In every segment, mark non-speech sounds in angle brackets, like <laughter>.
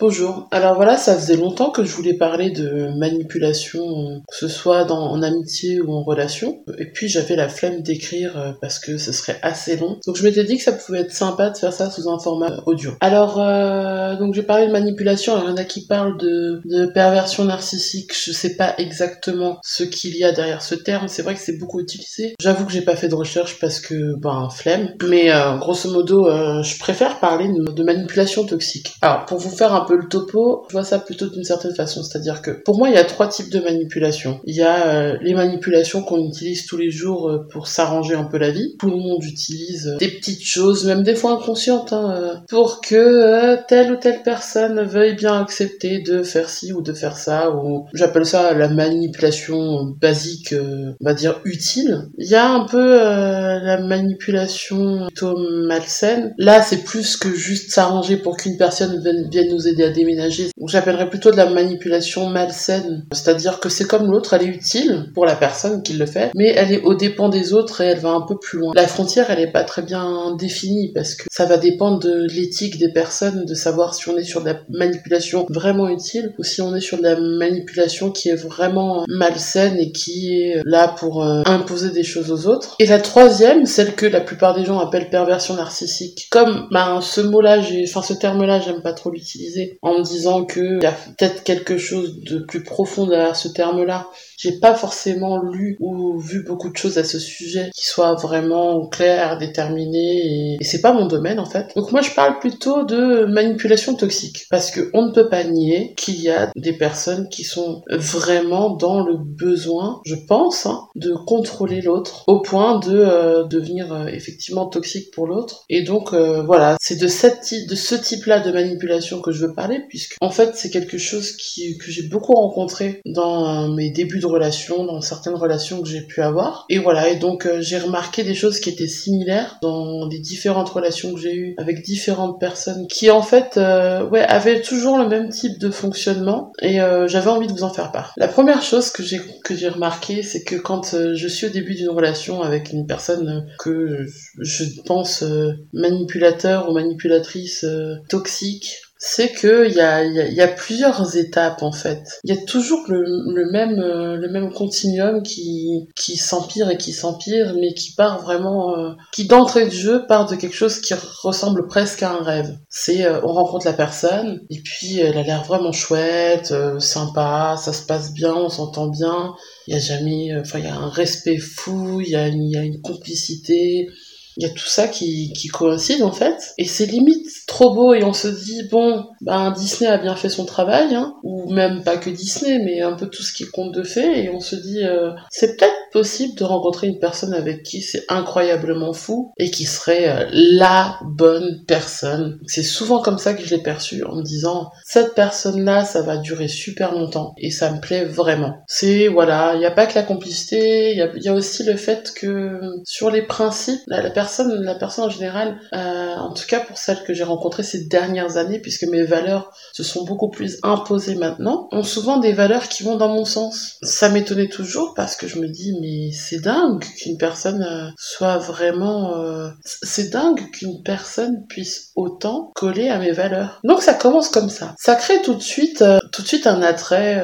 Bonjour. Alors voilà, ça faisait longtemps que je voulais parler de manipulation, euh, que ce soit dans, en amitié ou en relation. Et puis j'avais la flemme d'écrire euh, parce que ce serait assez long. Donc je m'étais dit que ça pouvait être sympa de faire ça sous un format audio. Alors euh, donc j'ai parlé de manipulation. Alors il y en a qui parlent de, de perversion narcissique. Je sais pas exactement ce qu'il y a derrière ce terme. C'est vrai que c'est beaucoup utilisé. J'avoue que j'ai pas fait de recherche parce que ben flemme. Mais euh, grosso modo, je préfère parler de, de manipulation toxique. Alors pour vous faire un le topo, je vois ça plutôt d'une certaine façon. C'est-à-dire que pour moi, il y a trois types de manipulation. Il y a euh, les manipulations qu'on utilise tous les jours euh, pour s'arranger un peu la vie. Tout le monde utilise euh, des petites choses, même des fois inconscientes, hein, pour que telle ou telle personne veuille bien accepter de faire ci ou de faire ça. Ou j'appelle ça la manipulation basique, on va dire utile. Il y a un peu la manipulation plutôt malsaine. Là, c'est plus que juste s'arranger pour qu'une personne vienne nous aider à déménager. J'appellerais plutôt de la manipulation malsaine. C'est-à-dire que c'est comme l'autre, elle est utile pour la personne qui le fait, mais elle est au dépend des autres et elle va un peu plus loin. La frontière, elle est pas très bien définie parce que ça va dépendre de l'éthique des personnes, de savoir si on est sur de la manipulation vraiment utile ou si on est sur de la manipulation qui est vraiment malsaine et qui est là pour euh, imposer des choses aux autres. Et la troisième, celle que la plupart des gens appellent perversion narcissique. Comme ben, ce mot-là, enfin ce terme-là, j'aime pas trop l'utiliser en me disant qu'il y a peut-être quelque chose de plus profond derrière ce terme-là j'ai pas forcément lu ou vu beaucoup de choses à ce sujet qui soient vraiment claires, déterminées, et, c'est pas mon domaine en fait. Donc moi je parle plutôt de manipulation toxique, parce que on ne peut pas nier qu'il y a des personnes qui sont vraiment dans le besoin, je pense, hein, de contrôler l'autre au point de euh, devenir euh, effectivement toxique pour l'autre. Et donc euh, voilà, c'est de cette de ce type-là de manipulation que je veux parler, puisque en fait c'est quelque chose qui, que j'ai beaucoup rencontré dans mes débuts de relations, dans certaines relations que j'ai pu avoir. Et voilà, et donc euh, j'ai remarqué des choses qui étaient similaires dans les différentes relations que j'ai eues avec différentes personnes qui en fait euh, ouais, avaient toujours le même type de fonctionnement et euh, j'avais envie de vous en faire part. La première chose que j'ai que j'ai remarqué, c'est que quand je suis au début d'une relation avec une personne que je pense manipulateur ou manipulatrice toxique, c'est que il y a, y a, plusieurs étapes en fait. Il y a toujours le, le même euh, le même continuum qui qui s'empire et qui s'empire, mais qui part vraiment, euh, qui d'entrée de jeu part de quelque chose qui ressemble presque à un rêve. C'est euh, on rencontre la personne et puis elle a l'air vraiment chouette, sympa, ça se passe bien, on s'entend bien. Il y a jamais, enfin il y a un respect fou, il y a, y a une complicité il y a tout ça qui, qui coïncide en fait. Et c'est limite trop beau et on se dit, bon, ben Disney a bien fait son travail, hein, ou même pas que Disney, mais un peu tout ce qui compte de fait, et on se dit, euh, c'est peut-être possible de rencontrer une personne avec qui c'est incroyablement fou et qui serait euh, la bonne personne. C'est souvent comme ça que je l'ai perçu en me disant, cette personne-là, ça va durer super longtemps et ça me plaît vraiment. C'est, voilà, il n'y a pas que la complicité, il y a, aussi le fait que sur les principes, la, personne la personne en général, euh, en tout cas pour celles que j'ai rencontrées ces dernières années, puisque mes valeurs se sont beaucoup plus imposées maintenant, ont souvent des valeurs qui vont dans mon sens. Ça m'étonnait toujours parce que je me dis mais c'est dingue qu'une personne euh, soit vraiment, euh, c'est dingue qu'une personne puisse autant coller à mes valeurs. Donc ça commence comme ça. Ça crée tout de suite, tout de suite un attrait.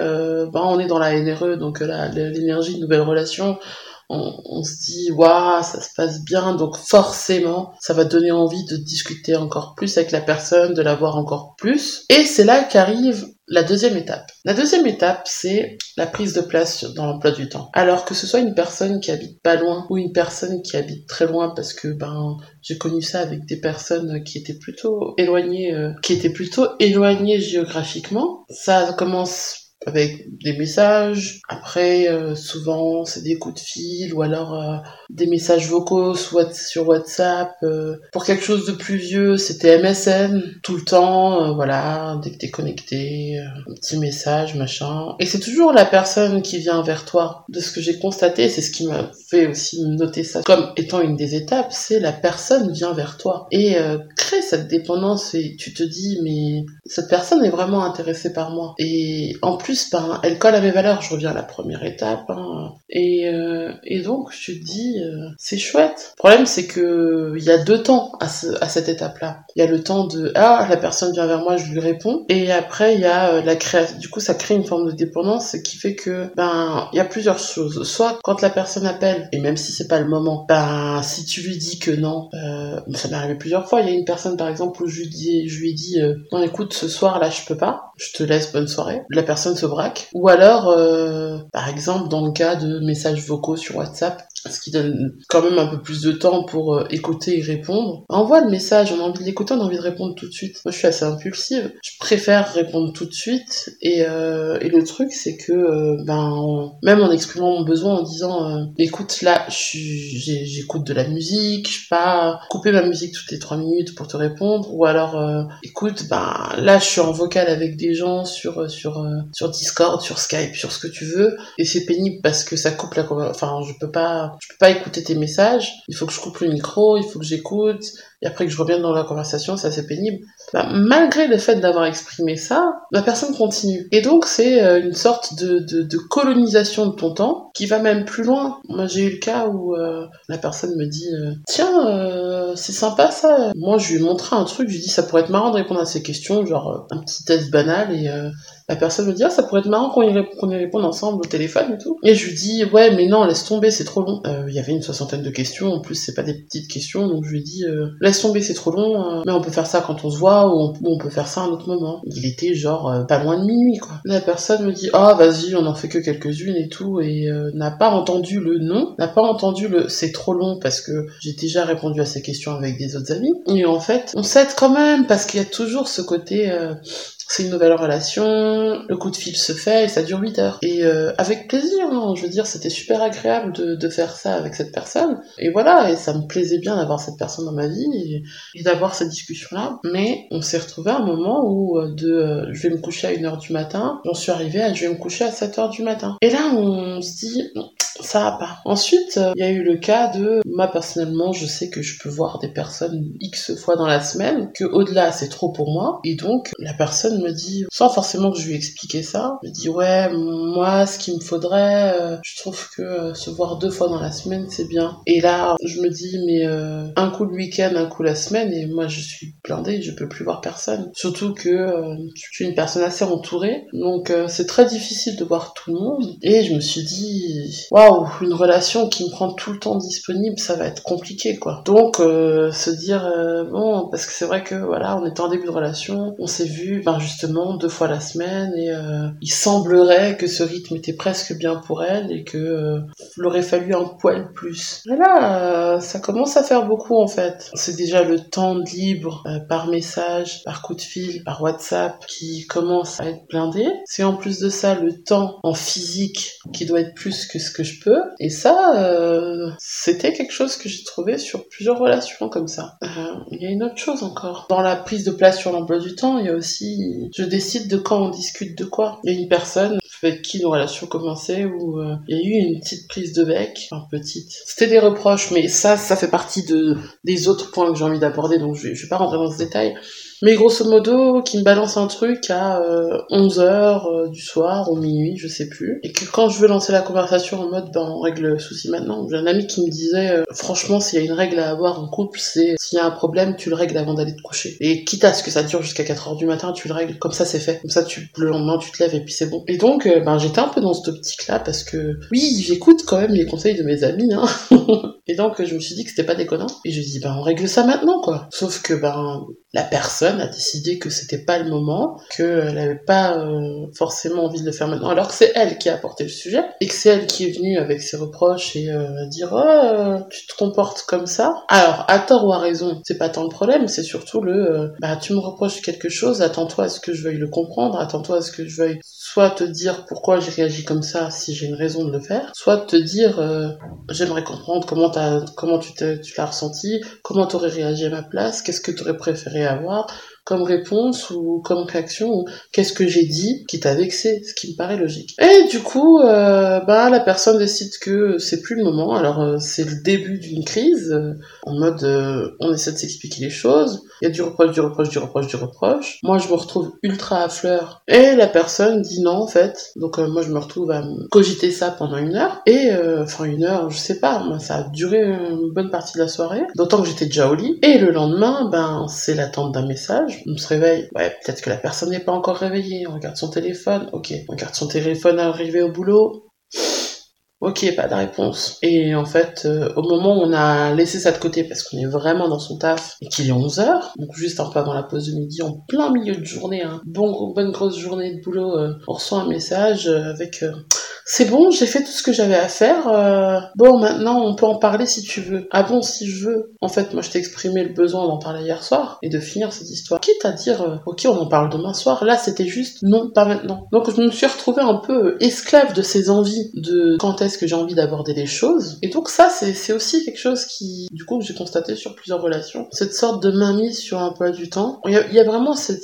ben on est dans la NRE, donc là l'énergie de nouvelles relations on, se dit waouh ça se passe bien donc forcément ça va donner envie de discuter encore plus avec la personne de la voir encore plus et c'est là qu'arrive la deuxième étape. La deuxième étape, c'est la prise de place dans l'emploi du temps. Alors que ce soit une personne qui habite pas loin ou une personne qui habite très loin, parce que ben j'ai connu ça avec des personnes qui étaient plutôt éloignées, euh, qui étaient plutôt éloignées géographiquement. Ça commence avec des messages. Après, euh, souvent, c'est des coups de fil ou alors euh, des messages vocaux sur WhatsApp. Euh. Pour quelque chose de plus vieux, c'était MSN tout le temps. voilà, dès que t'es connecté, un petit message, machin. Et c'est toujours la personne qui vient vers toi. De ce que j'ai constaté, c'est ce qui m'a fait aussi noter ça comme étant une des étapes, c'est la personne vient vers toi et crée cette dépendance et tu te dis mais cette personne est vraiment intéressée par moi. Et en plus ben, elle colle à mes valeurs. Je reviens à la première étape. Hein. Et, euh, et donc, je te dis, euh, c'est chouette. Le problème, c'est que il y a deux temps à, ce, à cette étape-là. Il y a le temps de ah, la personne vient vers moi, je lui réponds. Et après, il y a euh, la création. Du coup, ça crée une forme de dépendance qui fait que ben, il y a plusieurs choses. Soit quand la personne appelle, et même si c'est pas le moment, ben, si tu lui dis que non, ça m'est arrivé plusieurs fois. Il y a une personne, par exemple, où je lui dis, je lui dit, non, écoute, ce soir là, je peux pas. Je te laisse bonne soirée. La personne se braque. Ou alors, euh, par exemple, dans le cas de messages vocaux sur WhatsApp, ce qui donne quand même un peu plus de temps pour euh, écouter et répondre. Envoie le message, on a envie de l'écouter, on a envie de répondre tout de suite. Moi, je suis assez impulsive. Je préfère répondre tout de suite. Et, euh, et le truc, c'est que, ben, même en exprimant mon besoin, en disant, écoute, là, j'écoute de la musique, je pas couper ma musique toutes les trois minutes pour te répondre, ou alors, écoute, ben, là, je suis en vocal avec des gens sur sur sur Discord, sur Skype, sur ce que tu veux, et c'est pénible parce que ça coupe la, enfin, je peux pas je peux pas écouter tes messages, il faut que je coupe le micro, il faut que j'écoute, et après que je revienne dans la conversation, c'est assez pénible. Bah, malgré le fait d'avoir exprimé ça, la personne continue. Et donc c'est euh, une sorte de, de, colonisation de ton temps qui va même plus loin. Moi j'ai eu le cas où euh, la personne me dit euh, Tiens, c'est sympa ça. Moi je lui ai un truc, je lui ai ça pourrait être marrant de répondre à ces questions, genre un petit test banal et la personne me dit ah ça pourrait être marrant qu'on y, y, réponde ensemble au téléphone et tout. Et je lui dis ouais mais non laisse tomber c'est trop long. Il y avait une soixantaine de questions en plus c'est pas des petites questions donc je lui dis laisse tomber c'est trop long mais on peut faire ça quand on se voit ou on, peut faire ça à un autre moment. Il était genre euh, pas loin de minuit quoi. La personne me dit ah vas-y on en fait que quelques-unes et tout et euh, n'a pas entendu le non, n'a pas entendu le c'est trop long parce que j'ai déjà répondu à ces questions avec des autres amis. Et en fait on s'aide quand même parce qu'il y a toujours ce côté euh, c'est une nouvelle relation, le coup de fil se fait et ça dure 8 heures. Et euh, avec plaisir, hein, je veux dire, c'était super agréable de, de, faire ça avec cette personne. Et voilà, et ça me plaisait bien d'avoir cette personne dans ma vie et, d'avoir cette discussion-là. Mais on s'est retrouvé à un moment où euh, de euh, je vais me coucher à 1h du matin, j'en suis arrivée à je vais me coucher à 7h du matin. Et là, on se dit, ça va pas. Ensuite, il y a eu le cas de, moi personnellement, je sais que je peux voir des personnes X fois dans la semaine, que au-delà, c'est trop pour moi. Et donc, la personne me dit, sans forcément que je lui expliquais ça, me dit ouais, moi, ce qu'il me faudrait, euh, je trouve que euh, se voir deux fois dans la semaine, c'est bien. Et là, je me dis, mais euh, un coup le week-end, un coup la semaine, et moi, je suis blindée, je peux plus voir personne. Surtout que je suis une personne assez entourée, donc c'est très difficile de voir tout le monde. Et je me suis dit, une relation qui me prend tout le temps disponible, ça va être compliqué, quoi. Donc, se dire, bon, parce que c'est vrai que, voilà, on était en début de relation, on s'est vu, ben, justement deux fois la semaine et euh, il semblerait que ce rythme était presque bien pour elle et que euh, il aurait fallu un poil plus. Et là, euh, ça commence à faire beaucoup en fait. C'est déjà le temps libre par message, par coup de fil, par WhatsApp qui commence à être blindé. C'est en plus de ça le temps en physique qui doit être plus que ce que je Et ça, c'était quelque chose que j'ai trouvé sur plusieurs relations comme ça. Il y a une autre chose encore. Dans la prise de place sur l'emploi du temps, il y a aussi je décide de quand on discute de quoi. Il y a une personne avec qui nos relations commençaient où euh, il y a eu une petite prise de bec, enfin petite. C'était des reproches, mais ça, ça fait partie de des autres points que j'ai envie d'aborder, donc je je vais pas rentrer dans ce détail. Mais grosso modo, qui me balance un truc à 11h euh, euh, du soir ou minuit, je sais plus. Et que quand je veux lancer la conversation en mode, ben, on règle le souci maintenant. J'ai un ami qui me disait, euh, franchement, s'il y a une règle à avoir en couple, c'est s'il y a un problème, tu le règles avant d'aller te coucher. Et quitte à ce que ça dure jusqu'à 4h du matin, tu le règles. Comme ça, c'est fait. Comme ça, tu, le lendemain, tu te lèves et puis c'est bon. Et donc, ben, j'étais un peu dans cette optique-là parce que, oui, j'écoute quand même les conseils de mes amis, hein. <laughs> et donc, je me suis dit que c'était pas déconnant. Et je dis, ben, on règle ça maintenant, quoi. Sauf que, ben, la personne a décidé que c'était pas le moment, qu'elle n'avait pas euh, forcément envie de le faire maintenant, alors que c'est elle qui a apporté le sujet, et que c'est elle qui est venue avec ses reproches et euh, dire oh, tu te comportes comme ça. Alors, à tort ou à raison, c'est pas tant le problème, c'est surtout le euh, bah tu me reproches quelque chose, attends-toi à ce que je veuille le comprendre, attends-toi à ce que je veuille soit te dire pourquoi j'ai réagi comme ça si j'ai une raison de le faire, soit te dire j'aimerais comprendre comment, comment tu, tu l'as ressenti, comment t'aurais réagi à ma place, qu'est-ce que tu aurais préféré avoir, comme réponse ou comme réaction ou qu'est-ce que j'ai dit qui t'a vexé, ce qui me paraît logique. Et du coup, euh, bah la personne décide que c'est plus le moment. Alors euh, c'est le début d'une crise euh, en mode on essaie de s'expliquer les choses. Il y a du reproche, du reproche, du reproche, du reproche. Moi je me retrouve ultra à fleur et la personne dit non en fait. Donc moi je me retrouve à cogiter ça pendant une heure et enfin une heure, je sais pas, moi, ça a duré une bonne partie de la soirée. D'autant que j'étais déjà au lit. Et le lendemain, ben c'est l'attente d'un message. On se réveille. Ouais, peut-être que la personne n'est pas encore réveillée. On regarde son téléphone. Ok, on regarde son téléphone arrivé au boulot. Ok, pas de réponse. Et en fait, euh, au moment où on a laissé ça de côté parce qu'on est vraiment dans son taf et qu'il est 11h, donc juste un peu avant la pause de midi, en plein milieu de journée, hein, bon, bonne grosse journée de boulot, euh, on reçoit un message euh, avec c'est bon, j'ai fait tout ce que j'avais à faire. Euh, bon, maintenant, on peut en parler si tu veux. Ah bon, si je veux. En fait, moi, je t'ai exprimé le besoin d'en parler hier soir et de finir cette histoire. Quitte à dire, euh, ok, on en parle demain soir. Là, c'était juste, non, pas maintenant. Donc, je me suis retrouvée un peu esclave de ces envies de quand est-ce que j'ai envie d'aborder les choses. Et donc, ça, c'est aussi quelque chose qui, du coup, j'ai constaté sur plusieurs relations. Cette sorte de mainmise sur un peu du temps. Il y a, vraiment cette,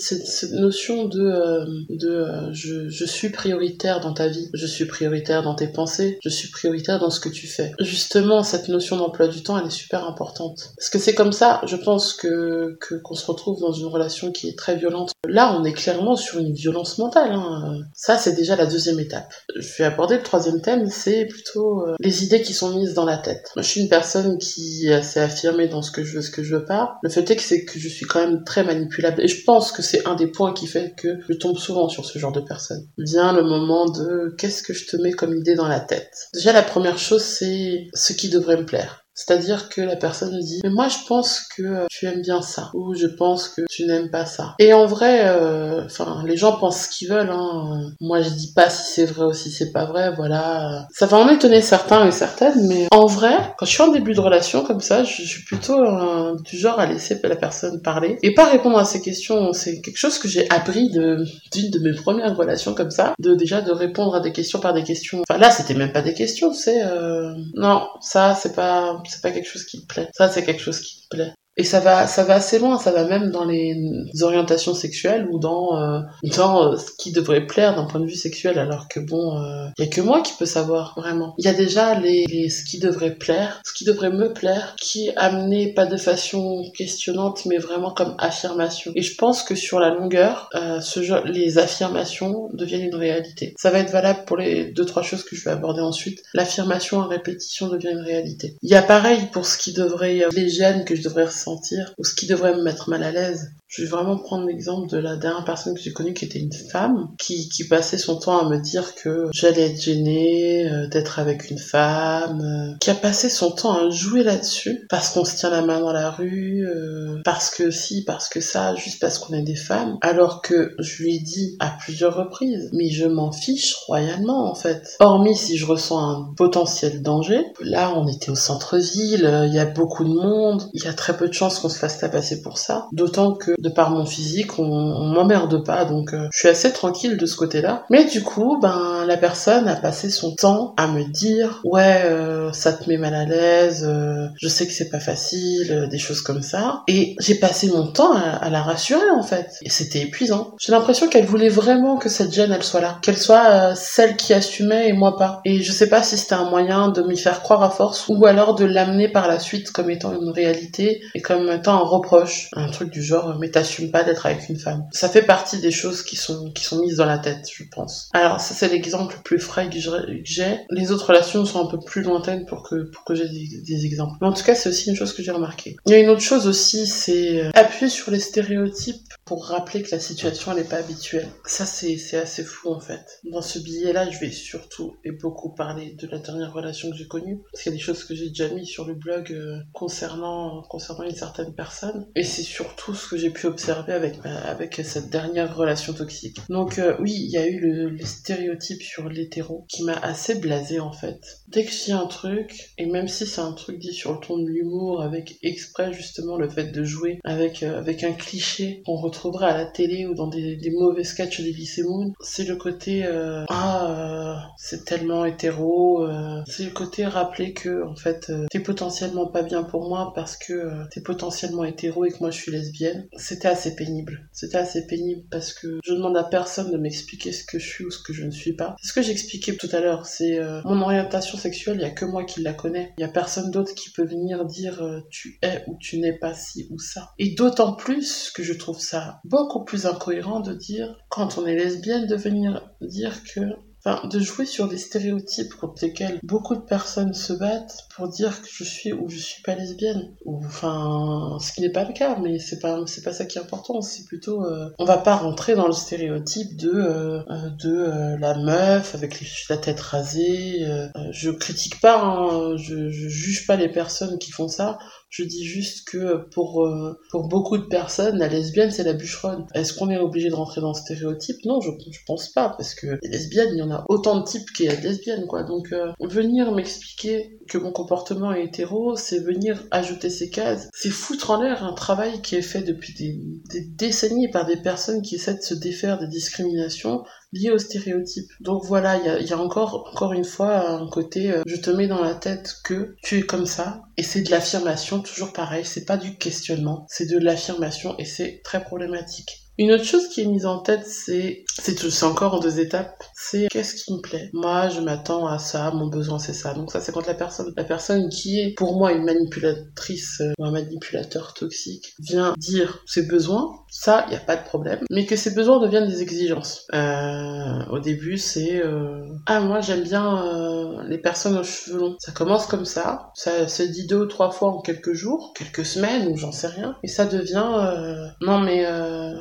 notion de, euh, de je, je suis prioritaire dans ta vie. Je suis prioritaire dans tes pensées, je suis prioritaire dans ce que tu fais. Justement, cette notion d'emploi du temps, elle est super importante. Parce que c'est comme ça, je pense que qu'on se retrouve dans une relation qui est très violente. Là, on est clairement sur une violence mentale. Hein. Ça, c'est déjà la deuxième étape. Je vais aborder le troisième thème, c'est plutôt euh, les idées qui sont mises dans la tête. Je suis une personne qui s'est affirmée dans ce que je veux, ce que je veux pas. Le fait est que c'est que je suis quand même très manipulable. Et je pense que c'est un des points qui fait que je tombe souvent sur ce genre de personnes. Vient le moment de qu'est-ce que je te comme idée dans la tête. Déjà, la première chose, c'est ce qui devrait me plaire. C'est-à-dire que la personne dit mais moi je pense que tu aimes bien ça ou je pense que tu n'aimes pas ça. Et en vrai, euh, enfin les gens pensent ce qu'ils veulent. Hein. Moi je dis pas si c'est vrai ou si c'est pas vrai. Voilà, ça va en étonner certains et certaines, mais en vrai, quand je suis en début de relation comme ça, je, suis plutôt euh, du genre à laisser la personne parler et pas répondre à ces questions. C'est quelque chose que j'ai appris de d'une de mes premières relations comme ça, de déjà de répondre à des questions par des questions. Enfin là, c'était même pas des questions, c'est euh... non, ça c'est pas c'est pas quelque chose qui te plaît. Ça, c'est quelque chose qui te plaît. Et ça va, ça va assez loin, ça va même dans les orientations sexuelles ou dans, euh, dans euh, ce qui devrait plaire d'un point de vue sexuel, alors que bon, il euh, y a que moi qui peux savoir vraiment. Il y a déjà les, les, ce qui devrait plaire, ce qui devrait me plaire, qui est amené pas de façon questionnante, mais vraiment comme affirmation. Et je pense que sur la longueur, ce genre, les affirmations deviennent une réalité. Ça va être valable pour les deux trois choses que je vais aborder ensuite. L'affirmation en répétition devient une réalité. Il y a pareil pour ce qui devrait, les gènes que je devrais ressentir ou ce qui devrait me mettre mal à l'aise. Je vais vraiment prendre l'exemple de la dernière personne que j'ai connue qui était une femme, qui, qui passait son temps à me dire que j'allais être gênée euh, d'être avec une femme, euh, qui a passé son temps à jouer là-dessus, parce qu'on se tient la main dans la rue, euh, parce que si, parce que ça, juste parce qu'on est des femmes, alors que je lui ai dit à plusieurs reprises, mais je m'en fiche royalement en fait. Hormis si je ressens un potentiel danger, là on était au centre-ville, il y a beaucoup de monde, il y a très peu de chances qu'on se fasse tabasser pour ça, d'autant que de par mon physique, on, m'emmerde pas, donc euh, je suis assez tranquille de ce côté-là. Mais du coup, ben la personne a passé son temps à me dire ouais euh, ça te met mal à l'aise, euh, je sais que c'est pas facile, des choses comme ça. Et j'ai passé mon temps à, la rassurer en fait. Et c'était épuisant. J'ai l'impression qu'elle voulait vraiment que cette gêne elle soit là, qu'elle soit celle qui assumait et moi pas. Et je sais pas si c'était un moyen de m'y faire croire à force ou alors de l'amener par la suite comme étant une réalité et comme étant un reproche, un truc du genre mais t'assumes pas d'être avec une femme. Ça fait partie des choses qui sont, qui sont mises dans la tête, je pense. Alors, ça, c'est l'exemple le plus frais que j'ai. Les autres relations sont un peu plus lointaines pour que, pour que j'ai des, exemples. Mais en tout cas, c'est aussi une chose que j'ai remarqué. Il y a une autre chose aussi, c'est euh, appuyer sur les stéréotypes pour rappeler que la situation, elle n'est pas habituelle. Ça, c'est, c'est assez fou, en fait. Dans ce billet-là, je vais surtout et beaucoup parler de la dernière relation que j'ai connue. Parce qu'il y a des choses que j'ai déjà mis sur le blog euh, concernant, concernant une certaine personne. Et c'est surtout ce que j'ai pu observer avec, avec cette dernière relation toxique. Donc euh, oui, il y a eu le, stéréotype sur l'hétéro qui m'a assez blasé en fait. Dès que je dis un truc, et même si c'est un truc dit sur le ton de l'humour, avec exprès justement le fait de jouer avec, euh, avec un cliché qu'on retrouverait à la télé ou dans des, mauvais sketchs des Moon, c'est le côté euh, ah c'est tellement hétéro, c'est le côté rappeler que en fait t'es potentiellement pas bien pour moi parce que t'es potentiellement hétéro et que moi je suis lesbienne c'était assez pénible. C'était assez pénible parce que je demande à personne de m'expliquer ce que je suis ou ce que je ne suis pas. C'est ce que j'expliquais tout à l'heure, c'est euh, mon orientation sexuelle, il y a que moi qui la connais. Il y a personne d'autre qui peut venir dire euh, tu es ou tu n'es pas ci ou ça. Et d'autant plus que je trouve ça beaucoup plus incohérent de dire quand on est lesbienne de venir dire que Enfin, de jouer sur des stéréotypes contre lesquels beaucoup de personnes se battent pour dire que je suis ou je suis pas lesbienne. Ou, enfin, ce qui n'est pas le cas, mais c'est pas, c'est pas ça qui est important. C'est plutôt, euh, on va pas rentrer dans le stéréotype de, euh, euh, de la meuf avec la tête rasée. je critique pas, hein, je, je juge pas les personnes qui font ça. Je dis juste que pour, euh, pour beaucoup de personnes, la lesbienne, c'est la bûcheronne. Est-ce qu'on est obligé de rentrer dans ce stéréotype? Non, je, je pense pas, parce que les lesbiennes, il y en a autant de types qu'il y a lesbiennes, quoi. Donc, euh, venir m'expliquer que mon comportement est hétéro, c'est venir ajouter ces cases. C'est foutre en l'air un travail qui est fait depuis des, des décennies par des personnes qui essaient de se défaire des discriminations lié aux stéréotypes. Donc voilà, il y a, encore, encore une fois un côté, euh, je te mets dans la tête que tu es comme ça, et c'est de l'affirmation, toujours pareil, c'est pas du questionnement, c'est de l'affirmation, et c'est très problématique. Une autre chose qui est mise en tête, c'est, c'est encore en deux étapes, c'est qu'est-ce qui me plaît? Moi, je m'attends à ça, mon besoin c'est ça. Donc ça, c'est quand la personne, la personne qui est pour moi une manipulatrice euh, ou un manipulateur toxique vient dire ses besoins, ça, il n'y a pas de problème. Mais que ses besoins deviennent des exigences. Euh, au début, c'est euh, ah moi j'aime bien euh, les personnes aux cheveux longs. Ça commence comme ça, ça se dit deux ou trois fois en quelques jours, quelques semaines ou j'en sais rien, et ça devient euh, non mais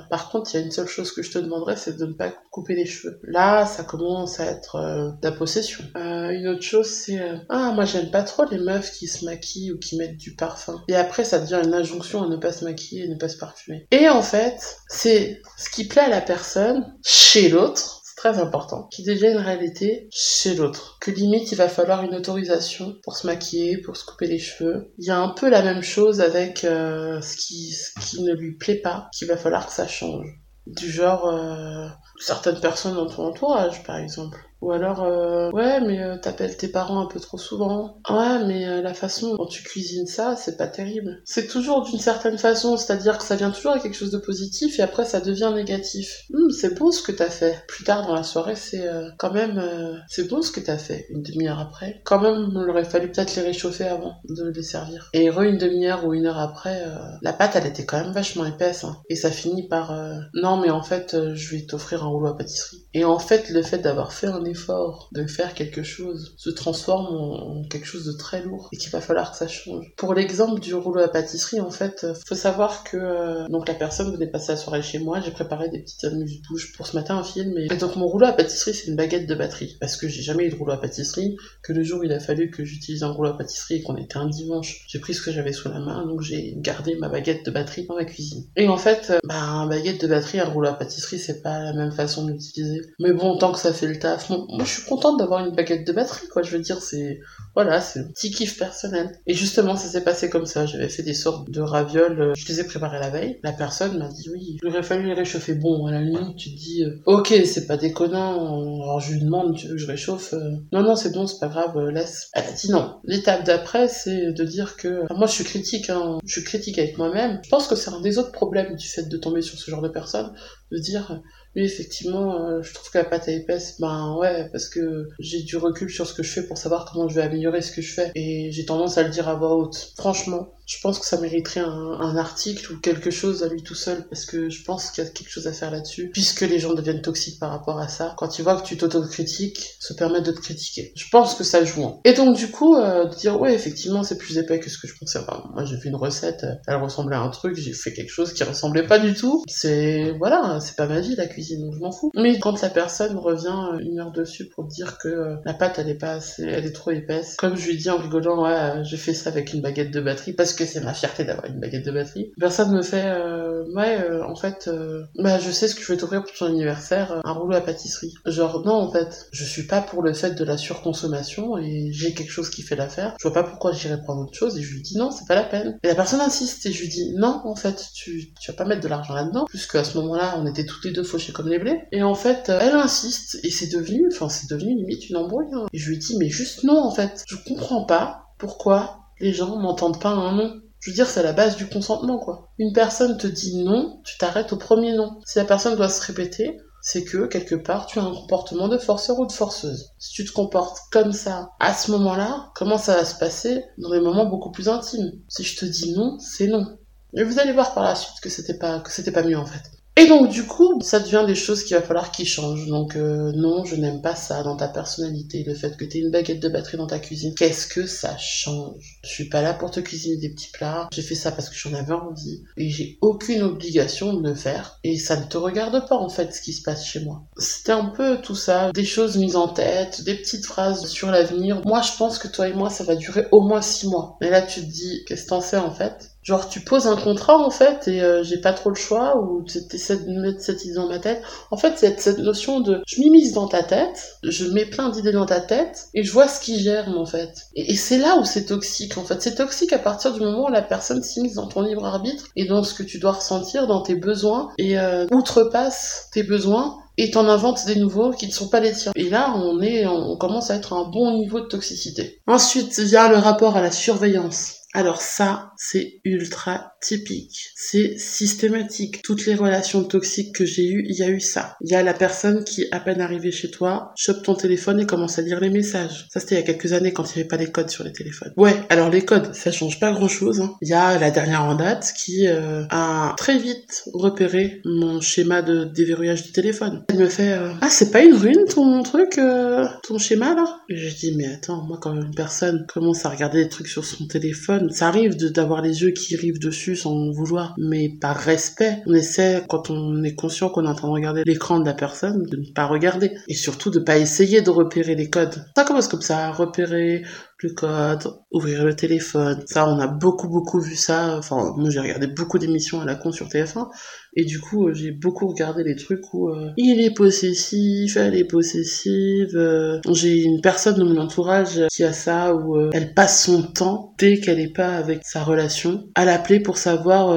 par contre, il y a une seule chose que je te demanderais, c'est de ne pas couper les cheveux. Là, ça commence à être euh, ta possession. Euh, une autre chose, c'est euh, ah moi j'aime pas trop les meufs qui se maquillent ou qui mettent du parfum. Et après, ça devient une injonction à ne pas se maquiller et ne pas se parfumer. Et en fait, c'est ce qui plaît à la personne chez l'autre très important, qui devient une réalité chez l'autre. Que limite il va falloir une autorisation pour se maquiller, pour se couper les cheveux. Il y a un peu la même chose avec euh, ce, qui, ce qui ne lui plaît pas, qu'il va falloir que ça change. Du genre euh, certaines personnes dans ton entourage par exemple ou alors, euh, ouais, mais euh, t'appelles tes parents un peu trop souvent. Ouais, mais euh, la façon dont tu cuisines ça, c'est pas terrible. C'est toujours d'une certaine façon, c'est-à-dire que ça vient toujours avec quelque chose de positif et après ça devient négatif. Hum, c'est beau ce que t'as fait. Plus tard dans la soirée, c'est quand même, c'est beau ce que t'as fait. Une demi-heure après, quand même, il aurait fallu peut-être les réchauffer avant de les servir. Et re une demi-heure ou une heure après, la pâte, elle était quand même vachement épaisse. Hein. Et ça finit par, non, mais en fait, je vais t'offrir un rouleau à pâtisserie. Et en fait, le fait d'avoir fait un effort de faire quelque chose se transforme en, quelque chose de très lourd et qu'il va falloir que ça change. Pour l'exemple du rouleau à pâtisserie, en fait, faut savoir que euh, donc la personne venait passer la soirée chez moi, j'ai préparé des petites amuse-bouches pour ce matin un film et... donc mon rouleau à pâtisserie c'est une baguette de batterie parce que j'ai jamais eu de rouleau à pâtisserie, que le jour il a fallu que j'utilise un rouleau à pâtisserie et qu'on était un dimanche, j'ai pris ce que j'avais sous la main donc j'ai gardé ma baguette de batterie dans ma cuisine. Et en fait, bah un baguette de batterie, un rouleau à pâtisserie c'est pas la même façon d'utiliser. Mais bon, tant que ça fait le taf, moi je suis contente d'avoir une baguette de batterie, quoi. Je veux dire, c'est voilà, c'est un petit kiff personnel. Et justement, ça s'est passé comme ça. J'avais fait des sortes de ravioles, euh, je les ai préparées la veille. La personne m'a dit oui, il aurait fallu les réchauffer. Bon, à la limite, tu te dis euh, ok, c'est pas déconnant. Alors je lui demande, tu veux que je réchauffe euh, Non, non, c'est bon, c'est pas grave, laisse. Elle a dit non. L'étape d'après, c'est de dire que moi, je suis critique. Hein. Je suis critique avec moi-même. Je pense que c'est un des autres problèmes du fait de tomber sur ce genre de personnes, de dire oui, effectivement, euh, je trouve que la pâte est épaisse. Ben ouais, parce que j'ai du recul sur ce que je fais pour savoir comment je vais améliorer ce que je fais. Et j'ai tendance à le dire à voix haute. Franchement, je pense que ça mériterait un, article ou quelque chose à lui tout seul parce que je pense qu'il y a quelque chose à faire là-dessus puisque les gens deviennent toxiques par rapport à ça. Quand tu vois que tu t'auto-critiques se permettre de te critiquer. Je pense que ça joue hein. et donc du coup euh, de dire ouais effectivement c'est plus épais que ce que je pensais. Moi j'ai fait une recette elle ressemblait à un truc j'ai fait quelque chose qui ressemblait pas du tout. C'est voilà c'est pas ma vie la cuisine donc je m'en fous. Mais quand la personne revient euh, une heure dessus pour dire que euh, la pâte elle est pas assez elle est trop épaisse comme je lui dis en rigolant ouais j'ai fait ça avec une baguette de batterie parce que que c'est ma fierté d'avoir une baguette de batterie. Personne me fait, euh, ouais, euh, en fait, euh, bah je sais ce que je vais t'offrir pour ton anniversaire, un rouleau à pâtisserie. Genre non, en fait, je suis pas pour le fait de la surconsommation et j'ai quelque chose qui fait l'affaire. Je vois pas pourquoi j'irais prendre autre chose et je lui dis non, c'est pas la peine. Et la personne insiste et je lui dis non, en fait, tu, tu vas pas mettre de l'argent là-dedans, puisque à ce moment-là, on était toutes les deux fauchées comme les blés. Et en fait, elle insiste et c'est devenu, enfin, c'est devenu limite une embrouille. Hein. Et je lui dis mais juste non, en fait, je comprends pas pourquoi les gens m'entendent pas un nom. Je veux dire, c'est la base du consentement, quoi. Une personne te dit non, tu t'arrêtes au premier non. Si la personne doit se répéter, c'est que quelque part tu as un comportement de forceur ou de forceuse. Si tu te comportes comme ça à ce moment-là, comment ça va se passer dans des moments beaucoup plus intimes? Si je te dis non, c'est non. Et vous allez voir par la suite que c'était pas que c'était pas mieux en fait. Et donc du coup, ça devient des choses qu'il va falloir qu'ils changent. Donc euh, non, je n'aime pas ça dans ta personnalité, le fait que tu aies une baguette de batterie dans ta cuisine. Qu'est-ce que ça change? Je suis pas là pour te cuisiner des petits plats. J'ai fait ça parce que j'en avais envie et j'ai aucune obligation de le faire et ça ne te regarde pas en fait ce qui se passe chez moi. C'était un peu tout ça, des choses mises en tête, des petites phrases sur l'avenir. Moi, je pense que toi et moi, ça va durer au moins six mois. Mais là, tu te dis, qu'est-ce que t'en sais en fait? Genre tu poses un contrat en fait et euh, j'ai pas trop le choix ou tu essaies de mettre cette idée dans ma tête. En fait c'est cette notion de je m'immisce dans ta tête, je mets plein d'idées dans ta tête et je vois ce qui germe en fait. Et, c'est là où c'est toxique en fait. C'est toxique à partir du moment où la personne s'immisce dans ton libre arbitre et dans ce que tu dois ressentir, dans tes besoins et euh, outrepasse tes besoins et t'en inventes des nouveaux qui ne sont pas les tiens. Et là, on est, on commence à être à un bon niveau de toxicité. Ensuite vient le rapport à la surveillance. Alors ça, c'est ultra typique. C'est systématique. Toutes les relations toxiques que j'ai eues, il y a eu ça. Il y a la personne qui, à peine arrivée chez toi, chope ton téléphone et commence à lire les messages. Ça, c'était il y a quelques années quand il n'y avait pas les codes sur les téléphones. Ouais, alors les codes, ça change pas grand chose. Hein. Il y a la dernière en date qui euh, a très vite repéré mon schéma de déverrouillage du téléphone. Elle me fait euh, Ah, c'est pas une rune ton truc, euh, ton schéma là? Je dis Mais attends, moi quand une personne commence à regarder des trucs sur son téléphone, ça arrive d'avoir les yeux qui rivent dessus sans vouloir, mais par respect, on essaie, quand on est conscient qu'on est en train de regarder l'écran de la personne, de ne pas regarder. Et surtout de pas essayer de repérer les codes. Ça commence comme ça, repérer le code, ouvrir le téléphone. Ça, on a beaucoup, beaucoup vu ça. Enfin, moi, j'ai regardé beaucoup d'émissions à la con sur TF1. Et du coup, euh, j'ai beaucoup regardé les trucs où euh, il est possessif, elle est possessive. Euh. j'ai une personne de mon entourage qui a ça où elle passe son temps dès qu'elle est pas avec sa relation à l'appeler pour savoir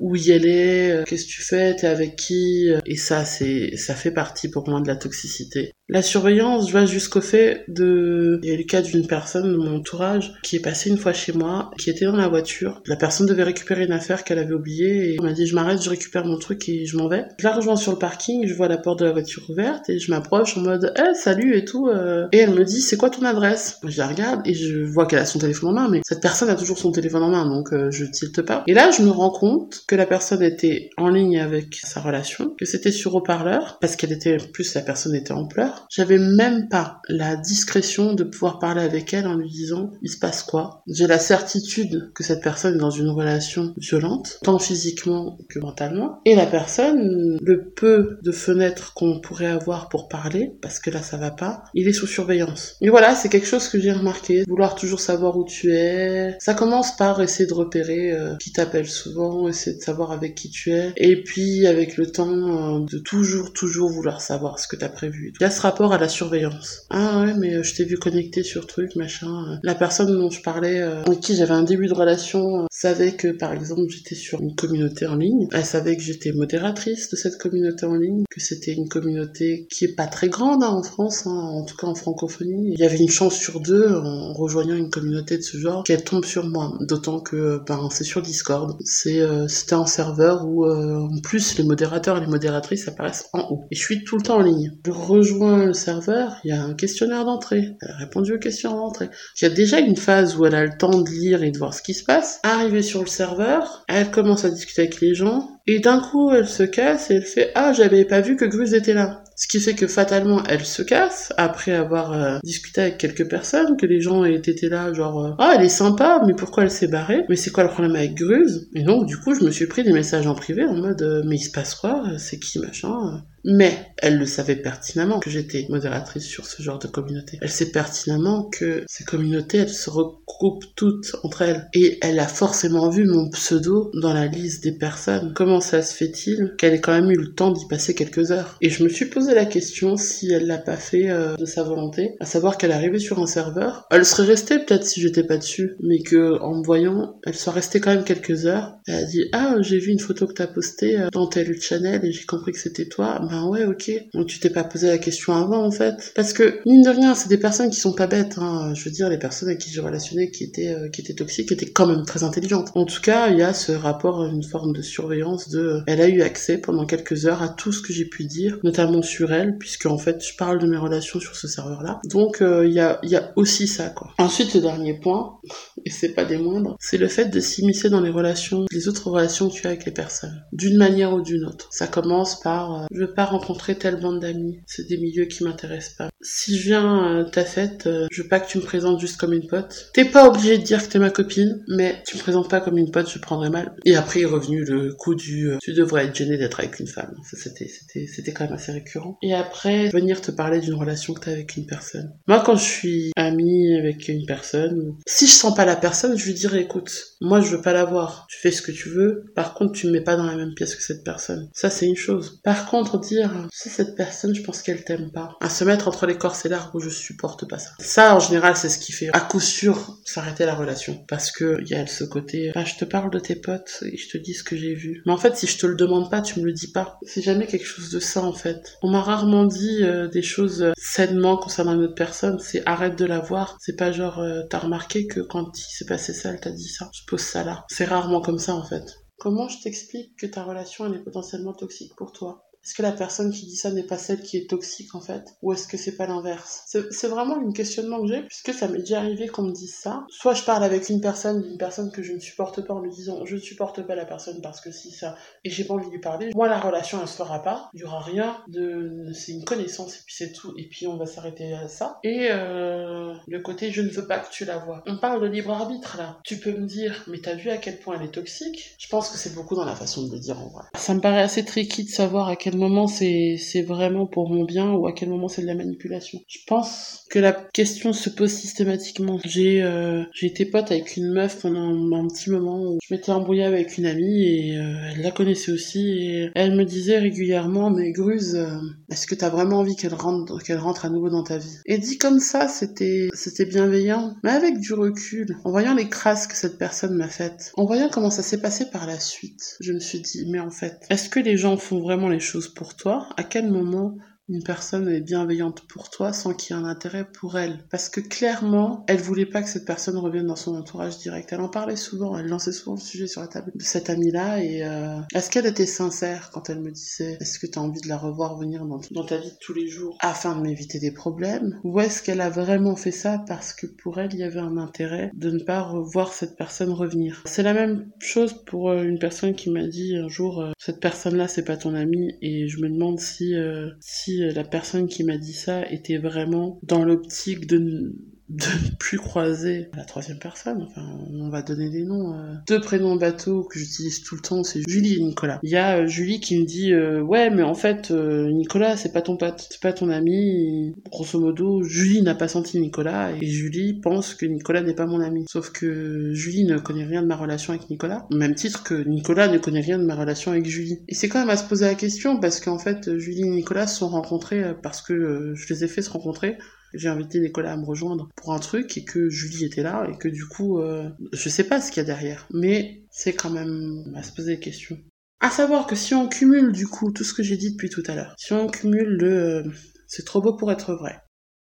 où y elle est, qu'est-ce que tu fais, t'es avec qui. Et ça, c'est ça fait partie pour moi de la toxicité. La surveillance va jusqu'au fait de... Il y a eu le cas d'une personne de mon entourage qui est passée une fois chez moi, qui était dans la voiture. La personne devait récupérer une affaire qu'elle avait oubliée et on m'a dit je m'arrête, je récupère mon truc et je m'en vais. Je la rejoins sur le parking, je vois la porte de la voiture ouverte et je m'approche en mode eh salut et tout. Euh. Et elle me dit c'est quoi ton adresse? Je la regarde et je vois qu'elle a son téléphone en main, mais cette personne a toujours son téléphone en main donc euh, je tilte pas. Et là je me rends compte que la personne était en ligne avec sa relation, que c'était sur haut-parleur parce qu'elle était plus la personne était en pleurs j'avais même pas la discrétion de pouvoir parler avec elle en lui disant il se passe quoi? J'ai la certitude que cette personne est dans une relation violente, tant physiquement que mentalement. Et la personne, le peu de fenêtres qu'on pourrait avoir pour parler, parce que là ça va pas, il est sous surveillance. Et voilà, c'est quelque chose que j'ai remarqué. Vouloir toujours savoir où tu es. Ça commence par essayer de repérer euh, qui t'appelle souvent, essayer de savoir avec qui tu es. Et puis avec le temps euh, de toujours, toujours vouloir savoir ce que t'as prévu. Il y a ce rapport à la surveillance. Ah ouais, mais euh, je t'ai vu connecté sur truc, machin. La personne dont je parlais, avec qui j'avais un début de relation, savait que par exemple j'étais sur une communauté en ligne. Elle savait j'étais modératrice de cette communauté en ligne, que c'était une communauté qui est pas très grande hein, en France, hein, en tout cas en francophonie. Il y avait une chance sur deux en rejoignant une communauté de ce genre qu'elle tombe sur moi. D'autant que ben c'est sur Discord. C'est c'était un serveur où en plus les modérateurs et les modératrices apparaissent en haut. Et je suis tout le temps en ligne. Je rejoins le serveur, il y a un questionnaire d'entrée. Elle a répondu au questionnaire d'entrée. Il y a déjà une phase où elle a le temps de lire et de voir ce qui se passe. Arrivée sur le serveur, elle commence à discuter avec les gens. Et d'un coup, elle se casse et elle fait Ah, j'avais pas vu que Gruz était là. Ce qui fait que fatalement, elle se casse après avoir euh, discuté avec quelques personnes, que les gens étaient là, genre euh, Ah, elle est sympa, mais pourquoi elle s'est barrée? Mais c'est quoi le problème avec Gruz? Et donc, du coup, je me suis pris des messages en privé en mode euh, Mais il se passe quoi? C'est qui machin? Mais elle le savait pertinemment que j'étais modératrice sur ce genre de communauté. Elle sait pertinemment que ces communautés, elles se regroupent toutes entre elles. Et elle a forcément vu mon pseudo dans la liste des personnes. Comment ça se fait-il qu'elle ait quand même eu le temps d'y passer quelques heures? Et je me suis posé la question si elle l'a pas fait euh, de sa volonté, à savoir qu'elle arrivait sur un serveur. Elle serait restée peut-être si j'étais pas dessus, mais que en me voyant, elle soit restée quand même quelques heures. Elle a dit ah j'ai vu une photo que t'as postée euh, dans tel channel et j'ai compris que c'était toi ben ouais, ok. Donc tu t'es pas posé la question avant en fait. Parce que mine de rien, c'est des personnes qui sont pas bêtes. Hein. Je veux dire, les personnes avec qui j'ai relationné qui étaient euh, qui étaient toxiques étaient quand même très intelligentes. En tout cas, il y a ce rapport, une forme de surveillance de. Elle a eu accès pendant quelques heures à tout ce que j'ai pu dire, notamment sur elle, puisque en fait je parle de mes relations sur ce serveur-là. Donc euh, il y a y a aussi ça quoi. Ensuite, le dernier point, <laughs> et c'est pas des moindres, c'est le fait de s'immiscer dans les relations, les autres relations que tu as avec les personnes, d'une manière ou d'une autre. Ça commence par euh, je rencontrer telle bande d'amis, c'est des milieux qui m'intéressent pas. Si je viens à ta fête, euh, je veux pas que tu me présentes juste comme une pote. T'es pas obligé de dire que t'es ma copine, mais tu me présentes pas comme une pote, je prendrais mal. Et après est revenu le coup du euh, tu devrais être gêné d'être avec une femme. Ça c'était c'était c'était quand même assez récurrent. Et après venir te parler d'une relation que t'as avec une personne. Moi quand je suis amie avec une personne, si je sens pas la personne, je lui dirais écoute, moi je veux pas la voir. Tu fais ce que tu veux. Par contre, tu me mets pas dans la même pièce que cette personne. Ça c'est une chose. Par contre, dire si cette personne, je pense qu'elle t'aime pas. À se mettre entre les corses et l'arbre, je supporte pas ça. Ça en général, c'est ce qui fait à coup sûr s'arrêter la relation parce que il y a ce côté bah, je te parle de tes potes et je te dis ce que j'ai vu. Mais en fait, si je te le demande pas, tu me le dis pas. C'est jamais quelque chose de ça en fait. On m'a rarement dit euh, des choses euh, sainement concernant une autre personne, c'est arrête de la voir. C'est pas genre t'as remarqué que quand il s'est passé ça, elle t'a dit ça. Je pose ça là. C'est rarement comme ça en fait. Comment je t'explique que ta relation elle est potentiellement toxique pour toi? Est-ce que la personne qui dit ça n'est pas celle qui est toxique en fait? Ou est-ce que c'est pas l'inverse? C'est vraiment un questionnement que j'ai, puisque ça m'est déjà arrivé qu'on me dise ça. Soit je parle avec une personne, d'une personne que je ne supporte pas en lui disant je ne supporte pas la personne parce que si ça, et j'ai pas envie de lui parler. Moi la relation elle se fera pas, il y aura rien de, c'est une connaissance et puis c'est tout, et puis on va s'arrêter à ça. Et euh, le côté je ne veux pas que tu la vois. On parle de libre arbitre là. Tu peux me dire mais t'as vu à quel point elle est toxique? Je pense que c'est beaucoup dans la façon de le dire en vrai. Ça me paraît assez tricky de savoir à quel quel moment c'est vraiment pour mon bien ou à quel moment c'est de la manipulation. Je pense que la question se pose systématiquement. J'ai euh, été pote avec une meuf pendant un, petit moment où je m'étais embrouillée avec une amie et euh, elle la connaissait aussi et elle me disait régulièrement mais Gruz, euh, est-ce que t'as vraiment envie qu'elle rentre qu'elle rentre à nouveau dans ta vie? Et dit comme ça, c'était bienveillant, mais avec du recul, en voyant les crasses que cette personne m'a faites, en voyant comment ça s'est passé par la suite, je me suis dit mais en fait, est-ce que les gens font vraiment les choses? Pour toi, à quel moment une personne est bienveillante pour toi sans qu'il y ait un intérêt pour elle. Parce que clairement, elle voulait pas que cette personne revienne dans son entourage direct. Elle en parlait souvent, elle lançait souvent le sujet sur la table de cette amie-là. Et euh, est-ce qu'elle était sincère quand elle me disait est-ce que tu as envie de la revoir venir dans, dans ta vie de tous les jours afin de m'éviter des problèmes? Ou est-ce qu'elle a vraiment fait ça parce que pour elle, il y avait un intérêt de ne pas revoir cette personne revenir? C'est la même chose pour euh, une personne qui m'a dit un jour euh, cette personne-là, c'est pas ton amie. Et je me demande si, si la personne qui m'a dit ça était vraiment dans l'optique de de plus croiser la troisième personne. Enfin, on va donner des noms. Euh. Deux prénoms bateau que j'utilise tout le temps, c'est Julie et Nicolas. Il y a euh, Julie qui me dit euh, ouais, mais en fait Nicolas c'est pas ton pote, c'est pas ton ami. Grosso modo, Julie n'a pas senti Nicolas et Julie pense que Nicolas n'est pas mon ami. Sauf que Julie ne connaît rien de ma relation avec Nicolas, au même titre que Nicolas ne connaît rien de ma relation avec Julie. Et c'est quand même à se poser la question parce qu'en fait Julie et Nicolas se sont rencontrés parce que je les ai fait se rencontrer j'ai invité Nicolas à me rejoindre pour un truc et que Julie était là et que du coup, euh, je sais pas ce qu'il y a derrière, mais c'est quand même à se poser des questions. À savoir que si on cumule du coup tout ce que j'ai dit depuis tout à l'heure, si on cumule le euh, c'est trop beau pour être vrai,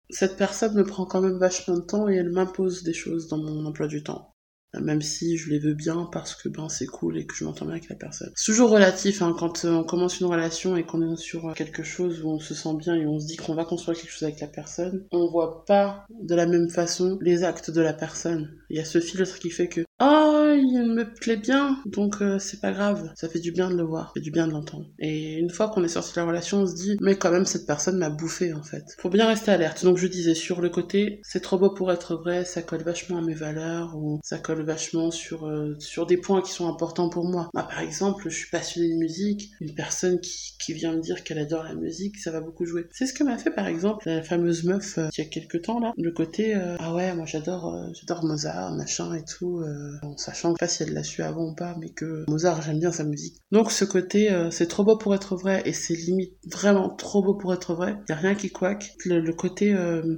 cette personne me prend quand même vachement de temps et elle m'impose des choses dans mon emploi du temps même si je les veux bien parce que ben c'est cool et que je m'entends bien avec la personne. C'est toujours relatif hein, quand euh, on commence une relation et qu'on est sur quelque chose où on se sent bien et on se dit qu'on va construire quelque chose avec la personne, on voit pas de la même façon les actes de la personne. Il y a ce filtre qui fait que oh il me plaît bien donc euh, c'est pas grave, ça fait du bien de le voir, ça fait du bien de l'entendre. Et une fois qu'on est sorti de la relation, on se dit mais quand même cette personne m'a bouffé en fait. Faut bien rester alerte. Donc je disais sur le côté c'est trop beau pour être vrai, ça colle vachement à mes valeurs ou ça colle vachement sur, euh, sur des points qui sont importants pour moi. Moi, par exemple, je suis passionnée de musique. Une personne qui, qui vient me dire qu'elle adore la musique, ça va beaucoup jouer. C'est ce que m'a fait, par exemple, la fameuse meuf euh, il y a quelques temps, là. Le côté, ah ouais, moi j'adore j'adore Mozart, machin et tout. En sachant pas si elle l'a su avant ou pas, mais que Mozart, j'aime bien sa musique. Donc ce côté, c'est trop beau pour être vrai et c'est limite vraiment trop beau pour être vrai. Y a rien qui quaque. Le, côté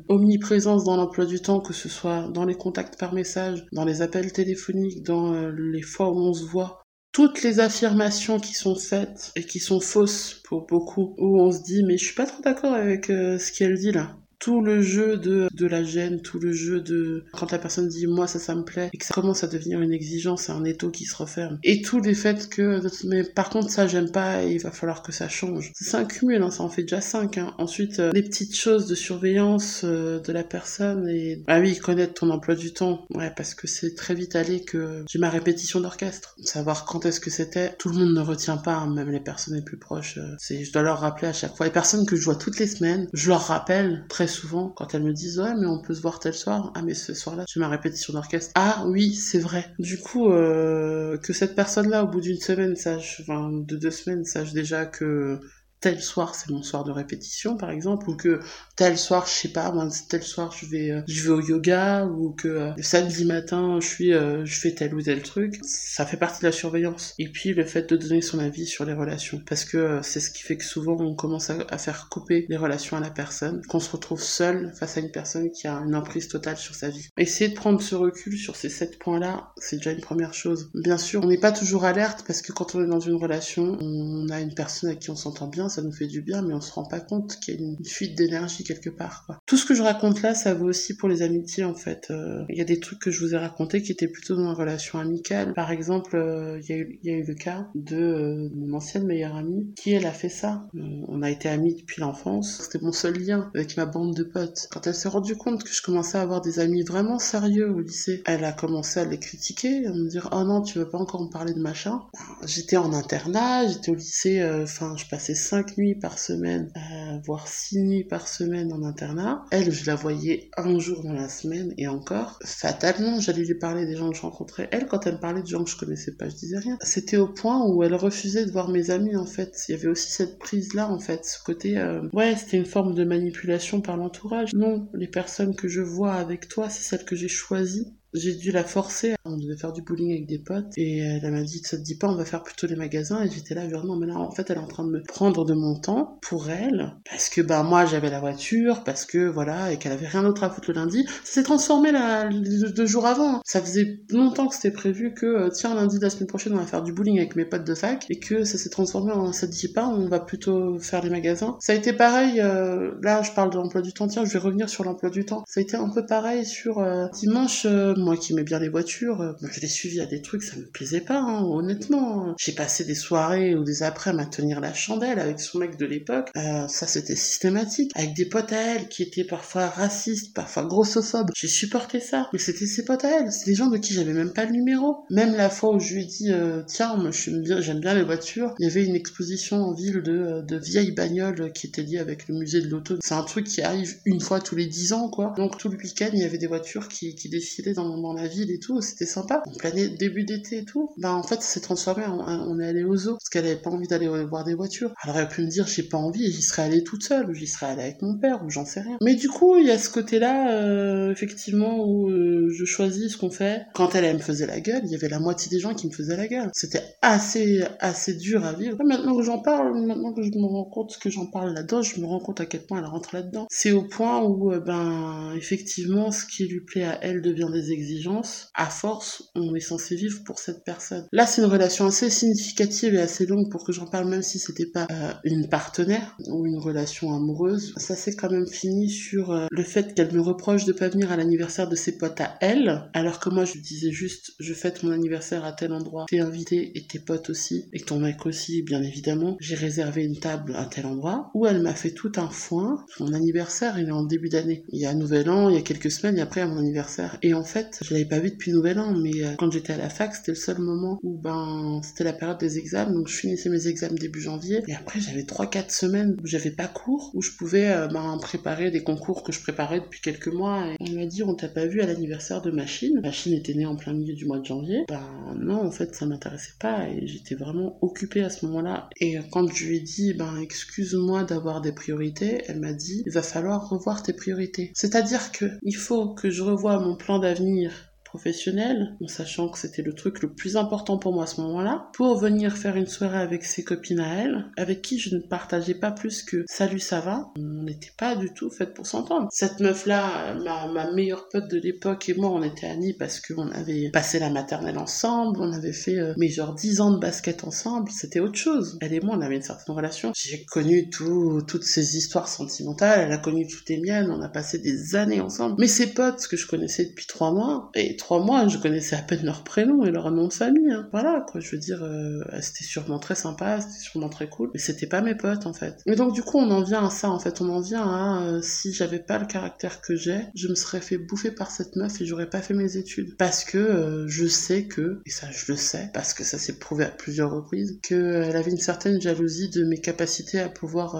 omniprésence dans l'emploi du temps, que ce soit dans les contacts par message, dans les appels téléphonique, dans euh, les fois où on se voit, toutes les affirmations qui sont faites et qui sont fausses pour beaucoup, où on se dit mais je suis pas trop d'accord avec euh, ce qu'elle dit là tout le jeu de, de la gêne, tout le jeu de quand la personne dit moi ça ça me plaît et que ça commence à devenir une exigence, un étau qui se referme. Et tous les faits que mais par contre ça j'aime pas et il va falloir que ça change. C'est un hein, ça en fait déjà cinq. Hein. Ensuite euh, les petites choses de surveillance euh, de la personne et ah oui connaître ton emploi du temps, ouais parce que c'est très vite allé que j'ai ma répétition d'orchestre, savoir quand est-ce que c'était. Tout le monde ne retient pas, hein, même les personnes les plus proches. Euh, c'est je dois leur rappeler à chaque fois. Les personnes que je vois toutes les semaines, je leur rappelle très souvent quand elles me disent ouais mais on peut se voir tel soir. Ah mais ce soir-là j'ai ma répétition d'orchestre ah oui c'est vrai. Du coup euh, que cette personne là au bout d'une semaine sache enfin de deux semaines sache déjà que tel soir c'est mon soir de répétition par exemple ou que tel soir je sais pas moi tel soir je vais euh, je vais au yoga ou que euh, samedi matin je suis euh, je fais tel ou tel truc ça fait partie de la surveillance. Et puis le fait de donner son avis sur les relations. Parce que c'est ce qui fait que souvent on commence à, à, faire couper les relations à la personne qu'on se retrouve seul face à une personne qui a une emprise totale sur sa vie. Essayer de prendre ce recul sur ces sept points là c'est déjà une première chose. Bien sûr on n'est pas toujours alerte parce que quand on est dans une relation on a une personne avec qui on s'entend bien ça nous fait du bien, mais on se rend pas compte qu'il y a une fuite d'énergie quelque part. Tout ce que je raconte là, ça vaut aussi pour les amitiés en fait. Euh, il y a des trucs que je vous ai racontés qui étaient plutôt dans une relation amicale. Par exemple, euh, il y, a eu le cas de euh, mon ancienne meilleure amie qui elle a fait ça. on a été amis depuis l'enfance. C'était mon seul lien avec ma bande de potes. Quand elle s'est rendue compte que je commençais à avoir des amis vraiment sérieux au lycée, elle a commencé à les critiquer, à me dire oh non tu veux pas encore me parler de machin? J'étais en internat, j'étais au lycée, enfin je passais cinq nuits par semaine, euh, voire six nuits par semaine en internat. Elle, je la voyais un jour dans la semaine et encore. Fatalement, j'allais lui parler des gens que je rencontrais. Elle, quand elle me parlait de gens que je connaissais pas, je disais rien. C'était au point où elle refusait de voir mes amis, en fait. Il y avait aussi cette prise-là, en fait. Ce côté, euh, ouais, c'était une forme de manipulation par l'entourage. Non, les personnes que je vois avec toi, c'est celles que j'ai choisies j'ai dû la forcer. On devait faire du bowling avec des potes et elle m'a dit ça te dit pas on va faire plutôt les magasins et j'étais là genre non mais là en fait elle est en train de me prendre de mon temps pour elle parce que bah moi j'avais la voiture parce que voilà et qu'elle avait rien d'autre à foutre le lundi. Ça s'est transformé là deux jours avant. Ça faisait longtemps que c'était prévu que euh, tiens lundi de la semaine prochaine on va faire du bowling avec mes potes de fac et que ça s'est transformé en ça te dit pas on va plutôt faire les magasins. Ça a été pareil euh, là je parle de l'emploi du temps tiens je vais revenir sur l'emploi du temps. Ça a été un peu pareil sur euh, dimanche moi qui aimais bien les voitures, euh, je l'ai suivi à des trucs, ça me plaisait pas, hein, honnêtement. J'ai passé des soirées ou des après à tenir la chandelle avec son mec de l'époque. Euh, ça, c'était systématique. Avec des potes à elle qui étaient parfois racistes, parfois grossophobes. J'ai supporté ça. Mais c'était ses potes à elle. C'est des gens de qui j'avais même pas le numéro. Même la fois où je lui ai dit, euh, tiens, moi, j'aime bien, j'aime bien les voitures, il y avait une exposition en ville de, de vieilles bagnoles qui était liée avec le musée de l'auto. C'est un truc qui arrive une fois tous les dix ans, quoi. Donc tout le week-end, il y avait des voitures qui, qui défilaient dans, dans la ville et tout, c'était sympa. En plein début d'été et tout, bah en fait, ça s'est transformé, on est allé au zoo, parce qu'elle avait pas envie d'aller voir des voitures. Elle aurait pu me dire, j'ai pas envie, j'y serais allée toute seule, ou j'y serais allée avec mon père, ou j'en sais rien. Mais du coup, il y a ce côté-là, euh, effectivement, où euh, je choisis ce qu'on fait. Quand elle, elle me faisait la gueule, il y avait la moitié des gens qui me faisaient la gueule. C'était assez, assez dur à vivre. Maintenant que j'en parle, maintenant que je me rends compte que j'en parle là-dedans, je me rends compte à quel point elle rentre là-dedans. C'est au point où, euh, ben, effectivement, ce qui lui plaît à elle devient des exigences à force, on est censé vivre pour cette personne. Là, c'est une relation assez significative et assez longue pour que j'en parle, même si c'était pas euh, une partenaire ou une relation amoureuse. Ça s'est quand même fini sur euh, le fait qu'elle me reproche de pas venir à l'anniversaire de ses potes à elle, alors que moi, je disais juste, je fête mon anniversaire à tel endroit, t'es invité et tes potes aussi, et ton mec aussi, bien évidemment. J'ai réservé une table à tel endroit, où elle m'a fait tout un foin. Mon anniversaire, il est en début d'année. Il y a un nouvel an, il y a quelques semaines, et après à mon anniversaire. Et en fait, je l'avais pas vu depuis Nouvel An, mais euh, quand j'étais à la fac, c'était le seul moment où ben c'était la période des examens, donc je finissais mes examens début janvier, et après j'avais 3-4 semaines où j'avais pas cours, où je pouvais euh, ben, préparer des concours que je préparais depuis quelques mois. Et on m'a dit, on t'a pas vu à l'anniversaire de Machine. Machine était née en plein milieu du mois de janvier. Ben non, en fait, ça m'intéressait pas, et j'étais vraiment occupée à ce moment-là. Et quand je lui ai dit, ben excuse-moi d'avoir des priorités, elle m'a dit, il va falloir revoir tes priorités. C'est-à-dire que il faut que je revoie mon plan d'avenir famille professionnelle, en sachant que c'était le truc le plus important pour moi à ce moment-là, pour venir faire une soirée avec ses copines à elle, avec qui je ne partageais pas plus que salut ça va? On n'était pas du tout fait pour s'entendre. Cette meuf-là, ma, meilleure pote de l'époque et moi, on était amis parce qu'on avait passé la maternelle ensemble, on avait fait euh, mais genre 10 ans de basket ensemble, c'était autre chose. Elle et moi, on avait une certaine relation. J'ai connu tout, toutes ces histoires sentimentales, elle a connu toutes les miennes, on a passé des années ensemble. Mais ses potes que je connaissais depuis trois mois, et trois mois, je connaissais à peine leur prénom et leur nom de famille. Hein. Voilà, quoi, je veux dire, euh, c'était sûrement très sympa, c'était sûrement très cool, mais c'était pas mes potes en fait. Et donc du coup, on en vient à ça en fait, on en vient à euh, si j'avais pas le caractère que j'ai, je me serais fait bouffer par cette meuf et j'aurais pas fait mes études. Parce que euh, je sais que, et ça je le sais, parce que ça s'est prouvé à plusieurs reprises, qu'elle avait une certaine jalousie de mes capacités à pouvoir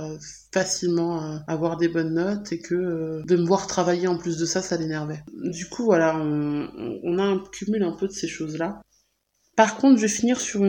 facilement avoir des bonnes notes et que de me voir travailler en plus de ça, ça l'énervait. Du coup, voilà, on, a un cumul un peu de ces choses-là. Par contre, je vais finir sur,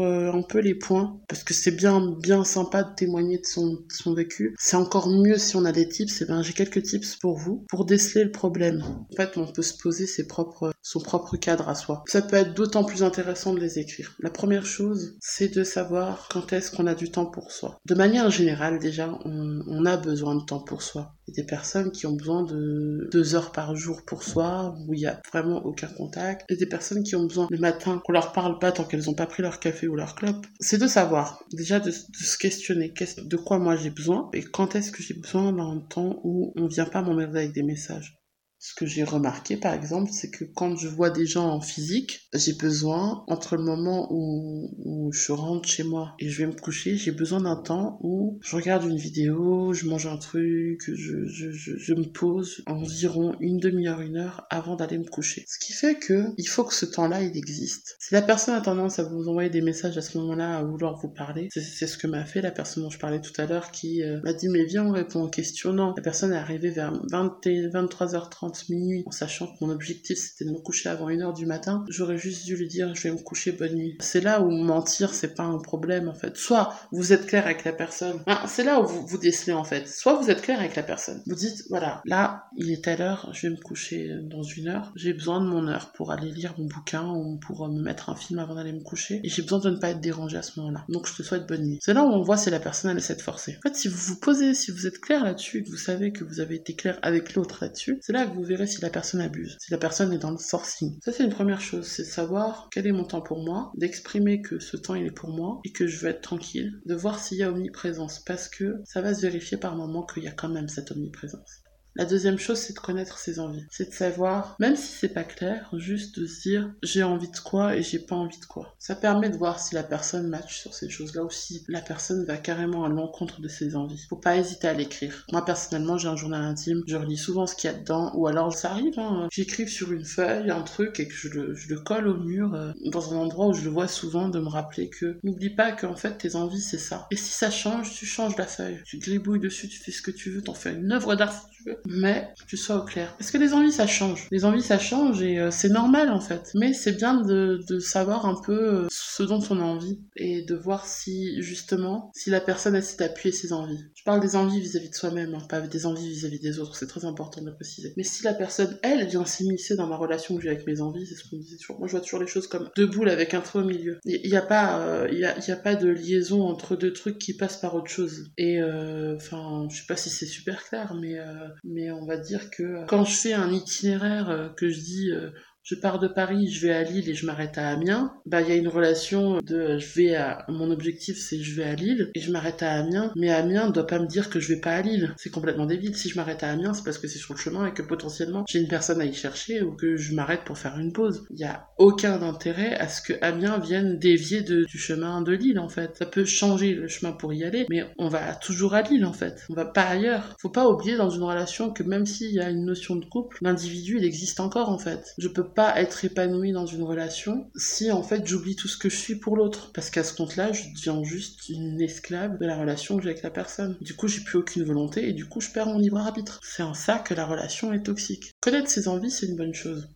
euh, un peu les points, parce que c'est bien, bien sympa de témoigner de son, vécu. C'est encore mieux si on a des tips, et ben j'ai quelques tips pour vous, pour déceler le problème. En fait, on peut se poser ses propres, son propre cadre à soi. Ça peut être d'autant plus intéressant de les écrire. La première chose, c'est de savoir quand est-ce qu'on a du temps pour soi. De manière générale, déjà, on, a besoin de temps pour soi. Il y a des personnes qui ont besoin de deux heures par jour pour soi, où il y a vraiment aucun contact. Il y a des personnes qui ont besoin le matin qu'on leur parle pas tant qu'elles n'ont pas pris leur café ou leur clope, c'est de savoir, déjà de, se questionner de quoi moi j'ai besoin et quand est-ce que j'ai besoin dans un temps où on vient pas m'emmerder avec des messages? Ce que j'ai remarqué, par exemple, c'est que quand je vois des gens en physique, j'ai besoin, entre le moment où, je rentre chez moi et je vais me coucher, j'ai besoin d'un temps où je regarde une vidéo, je mange un truc, je me pose environ une demi-heure, une heure avant d'aller me coucher. Ce qui fait que il faut que ce temps-là, il existe. Si la personne a tendance à vous envoyer des messages à ce moment-là, à vouloir vous parler, c'est ce que m'a fait la personne dont je parlais tout à l'heure qui euh, m'a dit mais viens on répond aux questions. Non, la personne est arrivée vers 20 23h30 minuit, en sachant que mon objectif c'était de me coucher avant 1h du matin, j'aurais juste dû lui dire je vais me coucher bonne nuit. C'est là où mentir c'est pas un problème en fait. Soit vous êtes clair avec la personne, c'est là où vous vous décelez en fait. Soit vous êtes clair avec la personne. Vous dites voilà, là il est telle heure, je vais me coucher dans une heure, j'ai besoin de mon heure pour aller lire mon bouquin ou pour me mettre un film avant d'aller me coucher et j'ai besoin de ne pas être dérangé à ce moment-là. Donc je te souhaite bonne nuit. C'est là où on voit si la personne elle essaie de forcer. En fait, si vous vous posez, si vous êtes clair là-dessus, que vous savez que vous avez été clair avec l'autre là-dessus, c'est là que vous verrez si la personne abuse, si la personne est dans le forcing. Ça, c'est une première chose, c'est savoir quel est mon temps pour moi, d'exprimer que ce temps, il est pour moi et que je veux être tranquille, de voir s'il y a omniprésence, parce que ça va se vérifier par moment qu'il y a quand même cette omniprésence. La deuxième chose, c'est de connaître ses envies. C'est de savoir, même si c'est pas clair, juste de se dire j'ai envie de quoi et j'ai pas envie de quoi. Ça permet de voir si la personne match sur ces choses-là ou si la personne va carrément à l'encontre de ses envies. Faut pas hésiter à l'écrire. Moi personnellement, j'ai un journal intime, je relis souvent ce qu'il y a dedans ou alors ça arrive, hein, j'écrive sur une feuille un truc et que je le, colle au mur euh, dans un endroit où je le vois souvent de me rappeler que n'oublie pas qu'en fait tes envies c'est ça. Et si ça change, tu changes la feuille. Tu gribouilles dessus, tu fais ce que tu veux, t'en fais une œuvre d'art tu veux mais tu sois au clair. Parce que les envies, ça change. Les envies, ça change et euh, c'est normal en fait. Mais c'est bien de, savoir un peu euh, ce dont on a envie et de voir si justement, si la personne essaie d'appuyer ses envies. Je parle des envies vis-à-vis de soi-même, hein, pas des envies vis-à-vis des autres. C'est très important de le préciser. Mais si la personne, elle, vient s'immiscer dans ma relation que j'ai avec mes envies, c'est ce qu'on disait toujours. Moi, je vois toujours les choses comme deux boules avec un trou au milieu. Il n'y a pas, euh, y, a, pas de liaison entre deux trucs qui passent par autre chose. Et enfin, je sais pas si c'est super clair, mais mais on va dire que euh, quand je fais un itinéraire euh, que je dis euh, je pars de Paris, je vais à Lille et je m'arrête à Amiens, bah il y a une relation de je vais à mon objectif c'est je vais à Lille et je m'arrête à Amiens, mais Amiens ne doit pas me dire que je vais pas à Lille. C'est complètement débile. Si je m'arrête à Amiens, c'est parce que c'est sur le chemin et que potentiellement j'ai une personne à y chercher ou que je m'arrête pour faire une pause. Il y a aucun intérêt à ce que Amiens vienne dévier de, du chemin de Lille en fait. Ça peut changer le chemin pour y aller, mais on va toujours à Lille en fait. On va pas ailleurs. Faut pas oublier dans une relation que même s'il y a une notion de couple, l'individu il existe encore en fait. Je peux pas être épanoui dans une relation si en fait j'oublie tout ce que je suis pour l'autre. Parce qu'à ce compte-là, je deviens juste une esclave de la relation que j'ai avec la personne. Du coup, j'ai plus aucune volonté et du coup, je perds mon libre arbitre. C'est en ça que la relation est toxique. Connaître ses envies, c'est une bonne chose.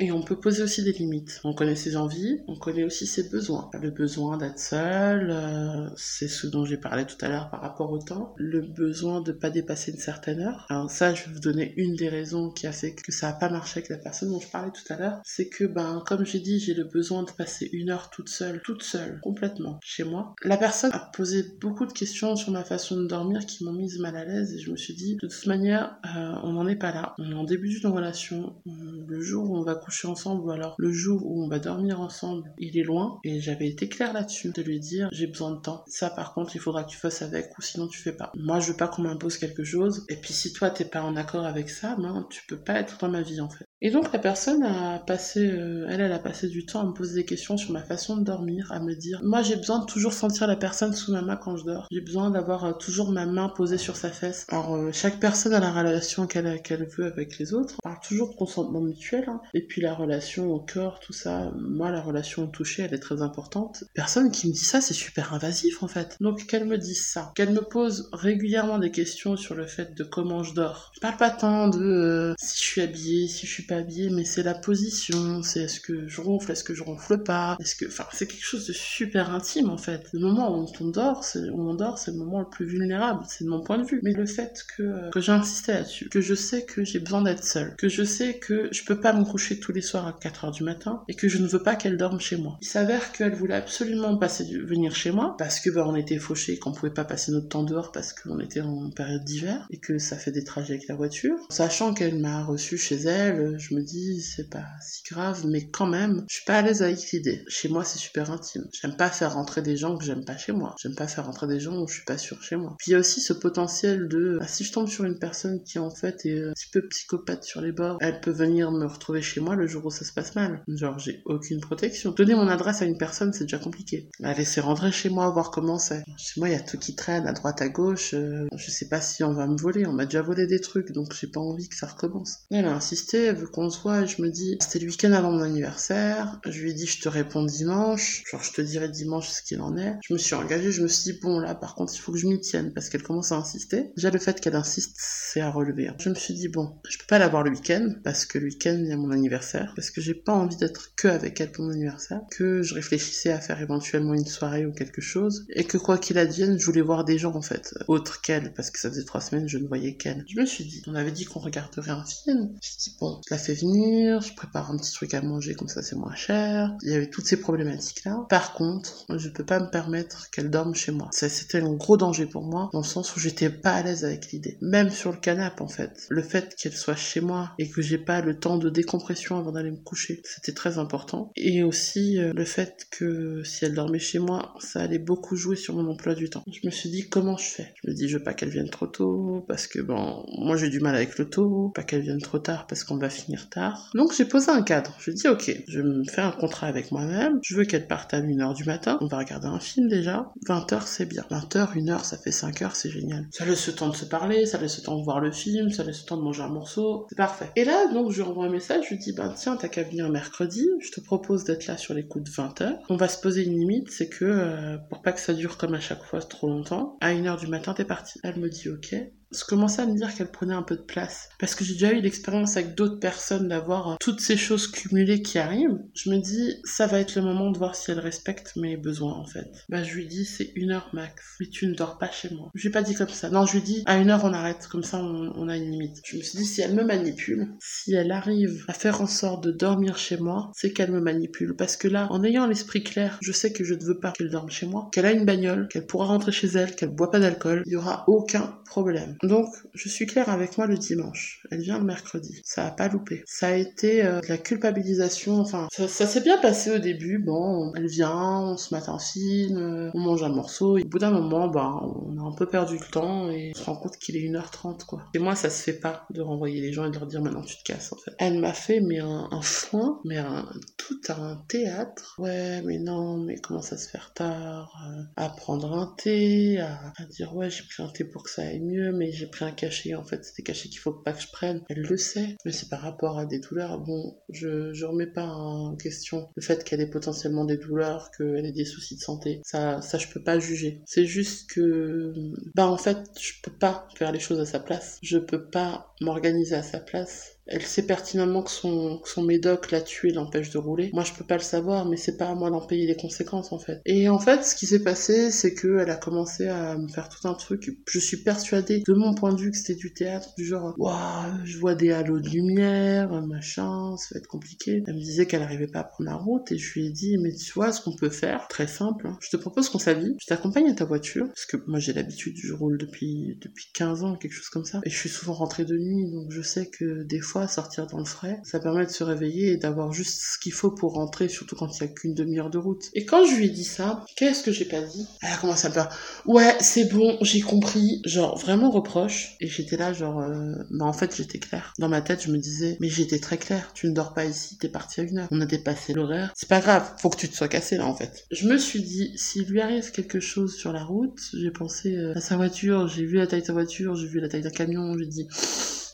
Et on peut poser aussi des limites. On connaît ses envies, on connaît aussi ses besoins. Le besoin d'être seul, euh, c'est ce dont j'ai parlé tout à l'heure par rapport au temps. Le besoin de pas dépasser une certaine heure. Alors ça, je vais vous donner une des raisons qui a fait que ça a pas marché avec la personne dont je parlais tout à l'heure. C'est que, ben, comme j'ai dit, j'ai le besoin de passer une heure toute seule, toute seule, complètement, chez moi. La personne a posé beaucoup de questions sur ma façon de dormir qui m'ont mise mal à l'aise et je me suis dit, de toute manière, euh, on n'en est pas là. On est en début d'une relation. Le jour où on va coucher ensemble ou alors le jour où on va dormir ensemble, il est loin. Et j'avais été claire là-dessus, de lui dire j'ai besoin de temps. Ça par contre, il faudra que tu fasses avec ou sinon tu fais pas. Moi, je veux pas qu'on m'impose quelque chose. Et puis si toi t'es pas en accord avec ça, ben tu peux pas être dans ma vie en fait. Et donc la personne a passé, euh, elle, elle a passé du temps à me poser des questions sur ma façon de dormir, à me dire, moi j'ai besoin de toujours sentir la personne sous ma main quand je dors. J'ai besoin d'avoir euh, toujours ma main posée sur sa fesse. Alors euh, chaque personne a la relation qu'elle veut avec les autres. Parle toujours consentement mutuel. Hein. Et puis la relation au corps, tout ça. Moi la relation au toucher, elle est très importante. Personne qui me dit ça, c'est super invasif en fait. Donc qu'elle me dise ça, qu'elle me pose régulièrement des questions sur le fait de comment je dors. Je parle pas tant de si je suis habillée, si je suis pas habillé, mais c'est la position, c'est est-ce que je ronfle, est-ce que je ronfle pas, est-ce que, enfin, c'est quelque chose de super intime en fait. Le moment où on dort, c'est où on dort, c'est le moment le plus vulnérable, c'est de mon point de vue. Mais le fait que que j'ai là-dessus, que je sais que j'ai besoin d'être seule, que je sais que je peux pas me coucher tous les soirs à 4 heures du matin et que je ne veux pas qu'elle dorme chez moi. Il s'avère qu'elle voulait absolument passer venir chez moi parce que bah, on était fauchés, qu'on pouvait pas passer notre temps dehors parce qu'on était en période d'hiver et que ça fait des trajets avec la voiture. Sachant qu'elle m'a reçu chez elle, je me dis c'est pas si grave, mais quand même, je suis pas à l'aise avec l'idée. Chez moi, c'est super intime. J'aime pas faire rentrer des gens que j'aime pas chez moi. J'aime pas faire rentrer des gens où je suis pas sûre chez moi. Puis il y a aussi ce potentiel de, ah, si je tombe sur une personne qui en fait est un petit peu psychopathe sur les bords, elle peut venir me retrouver chez moi le jour où ça se passe mal. Genre, j'ai aucune protection. Donner mon adresse à une personne, c'est déjà compliqué. La laisser rentrer chez moi, voir comment c'est. Chez moi, il y a tout qui traîne à droite, à gauche. Euh, je sais pas si on va me voler. On m'a déjà volé des trucs, donc j'ai pas envie que ça recommence. Elle a insisté, qu'on se voit, et je me dis, c'était le week-end avant mon anniversaire, je lui ai dit, je te réponds dimanche, genre je te dirai dimanche ce qu'il en est. Je me suis engagée, je me suis dit, bon là, par contre, il faut que je m'y tienne, parce qu'elle commence à insister. Déjà, le fait qu'elle insiste, c'est à relever. Je me suis dit, bon, je peux pas l'avoir le week-end, parce que le week-end, il mon anniversaire, parce que j'ai pas envie d'être que avec elle pour mon anniversaire, que je réfléchissais à faire éventuellement une soirée ou quelque chose, et que quoi qu'il advienne, je voulais voir des gens, en fait, autres qu'elle, parce que ça faisait trois semaines, je ne voyais qu'elle. Je me suis dit, on avait dit qu'on regarderait un film. Je dit, bon, la fais venir, je prépare un petit truc à manger, comme ça c'est moins cher. Il y avait toutes ces problématiques-là. Par contre, je peux pas me permettre qu'elle dorme chez moi. C'était un gros danger pour moi, dans le sens où j'étais pas à l'aise avec l'idée. Même sur le canapé, en fait. Le fait qu'elle soit chez moi et que j'ai pas le temps de décompression avant d'aller me coucher, c'était très important. Et aussi, euh, le fait que si elle dormait chez moi, ça allait beaucoup jouer sur mon emploi du temps. Je me suis dit, comment je fais? Je me dis, je veux pas qu'elle vienne trop tôt, parce que bon, moi j'ai du mal avec le tôt, pas qu'elle vienne trop tard parce qu'on va finir tard. Donc j'ai posé un cadre. Je dis ok, je me fais un contrat avec moi-même. Je veux qu'elle parte à 1h du matin. On va regarder un film déjà. 20h c'est bien. 20h, 1h, ça fait 5h, c'est génial. Ça laisse le temps de se parler, ça laisse le temps de voir le film, ça laisse le temps de manger un morceau. C'est parfait. Et là, donc je lui envoie un message, je lui dis ben tiens, t'as qu'à venir mercredi. Je te propose d'être là sur les coups de 20h. On va se poser une limite, c'est que euh, pour pas que ça dure comme à chaque fois trop longtemps, à 1h du matin t'es parti. Elle me dit ok je commençais à me dire qu'elle prenait un peu de place. Parce que j'ai déjà eu l'expérience avec d'autres personnes d'avoir euh, toutes ces choses cumulées qui arrivent. Je me dis, ça va être le moment de voir si elle respecte mes besoins, en fait. Bah, je lui dis, c'est une heure max. Mais tu ne dors pas chez moi. Je lui ai pas dit comme ça. Non, je lui dis, à une heure, on arrête. Comme ça, on, a une limite. Je me suis dit, si elle me manipule, si elle arrive à faire en sorte de dormir chez moi, c'est qu'elle me manipule. Parce que là, en ayant l'esprit clair, je sais que je ne veux pas qu'elle dorme chez moi, qu'elle a une bagnole, qu'elle pourra rentrer chez elle, qu'elle boit pas d'alcool. Il y aura aucun problème. Donc, je suis claire avec moi le dimanche. Elle vient le mercredi. Ça a pas loupé. Ça a été euh, de la culpabilisation. Enfin, ça, s'est bien passé au début. Bon, elle vient, on se met un film, euh, on mange un morceau. Et au bout d'un moment, ben, on a un peu perdu le temps et on se rend compte qu'il est 1h30, quoi. Et moi, ça se fait pas de renvoyer les gens et de leur dire maintenant tu te casses, en fait. Elle m'a fait, mais un, un foin, mais un, tout un théâtre. Ouais, mais non, mais comment ça se faire tard euh, À prendre un thé, à, à dire ouais, j'ai pris un thé pour que ça aille mieux, mais j'ai pris un cachet, en fait, c'est des cachets qu'il faut pas que je prenne. Elle le sait, mais c'est par rapport à des douleurs. Bon, je, je remets pas en question le fait qu'elle ait potentiellement des douleurs, qu'elle ait des soucis de santé. Ça, ça, je peux pas juger. C'est juste que, bah, en fait, je peux pas faire les choses à sa place. Je peux pas m'organiser à sa place. Elle sait pertinemment que son, que son médoc l'a tué l'empêche de rouler. Moi, je peux pas le savoir, mais c'est pas à moi d'en payer les conséquences, en fait. Et en fait, ce qui s'est passé, c'est que elle a commencé à me faire tout un truc. Je suis persuadée, de mon point de vue, que c'était du théâtre, du genre, waouh, je vois des halos de lumière, machin, ça va être compliqué. Elle me disait qu'elle arrivait pas à prendre la route, et je lui ai dit, mais tu vois, ce qu'on peut faire, très simple, hein. je te propose qu'on s'habille, je t'accompagne à ta voiture, parce que moi, j'ai l'habitude, je roule depuis, depuis 15 ans, quelque chose comme ça, et je suis souvent rentrée de nuit, donc je sais que des fois, sortir dans le frais, ça permet de se réveiller et d'avoir juste ce qu'il faut pour rentrer, surtout quand il y a qu'une demi-heure de route. Et quand je lui ai dit ça, qu'est-ce que j'ai pas dit? Elle a commencé à me faire Ouais, c'est bon, j'ai compris. Genre, vraiment reproche. Et j'étais là, genre, euh, bah en fait, j'étais claire. Dans ma tête, je me disais Mais j'étais très claire. Tu ne dors pas ici, t'es parti à une heure. On a dépassé l'horaire. C'est pas grave, faut que tu te sois cassé là, en fait. Je me suis dit S'il lui arrive quelque chose sur la route, j'ai pensé euh, à sa voiture, j'ai vu la taille de sa voiture, j'ai vu la taille d'un camion, j'ai dit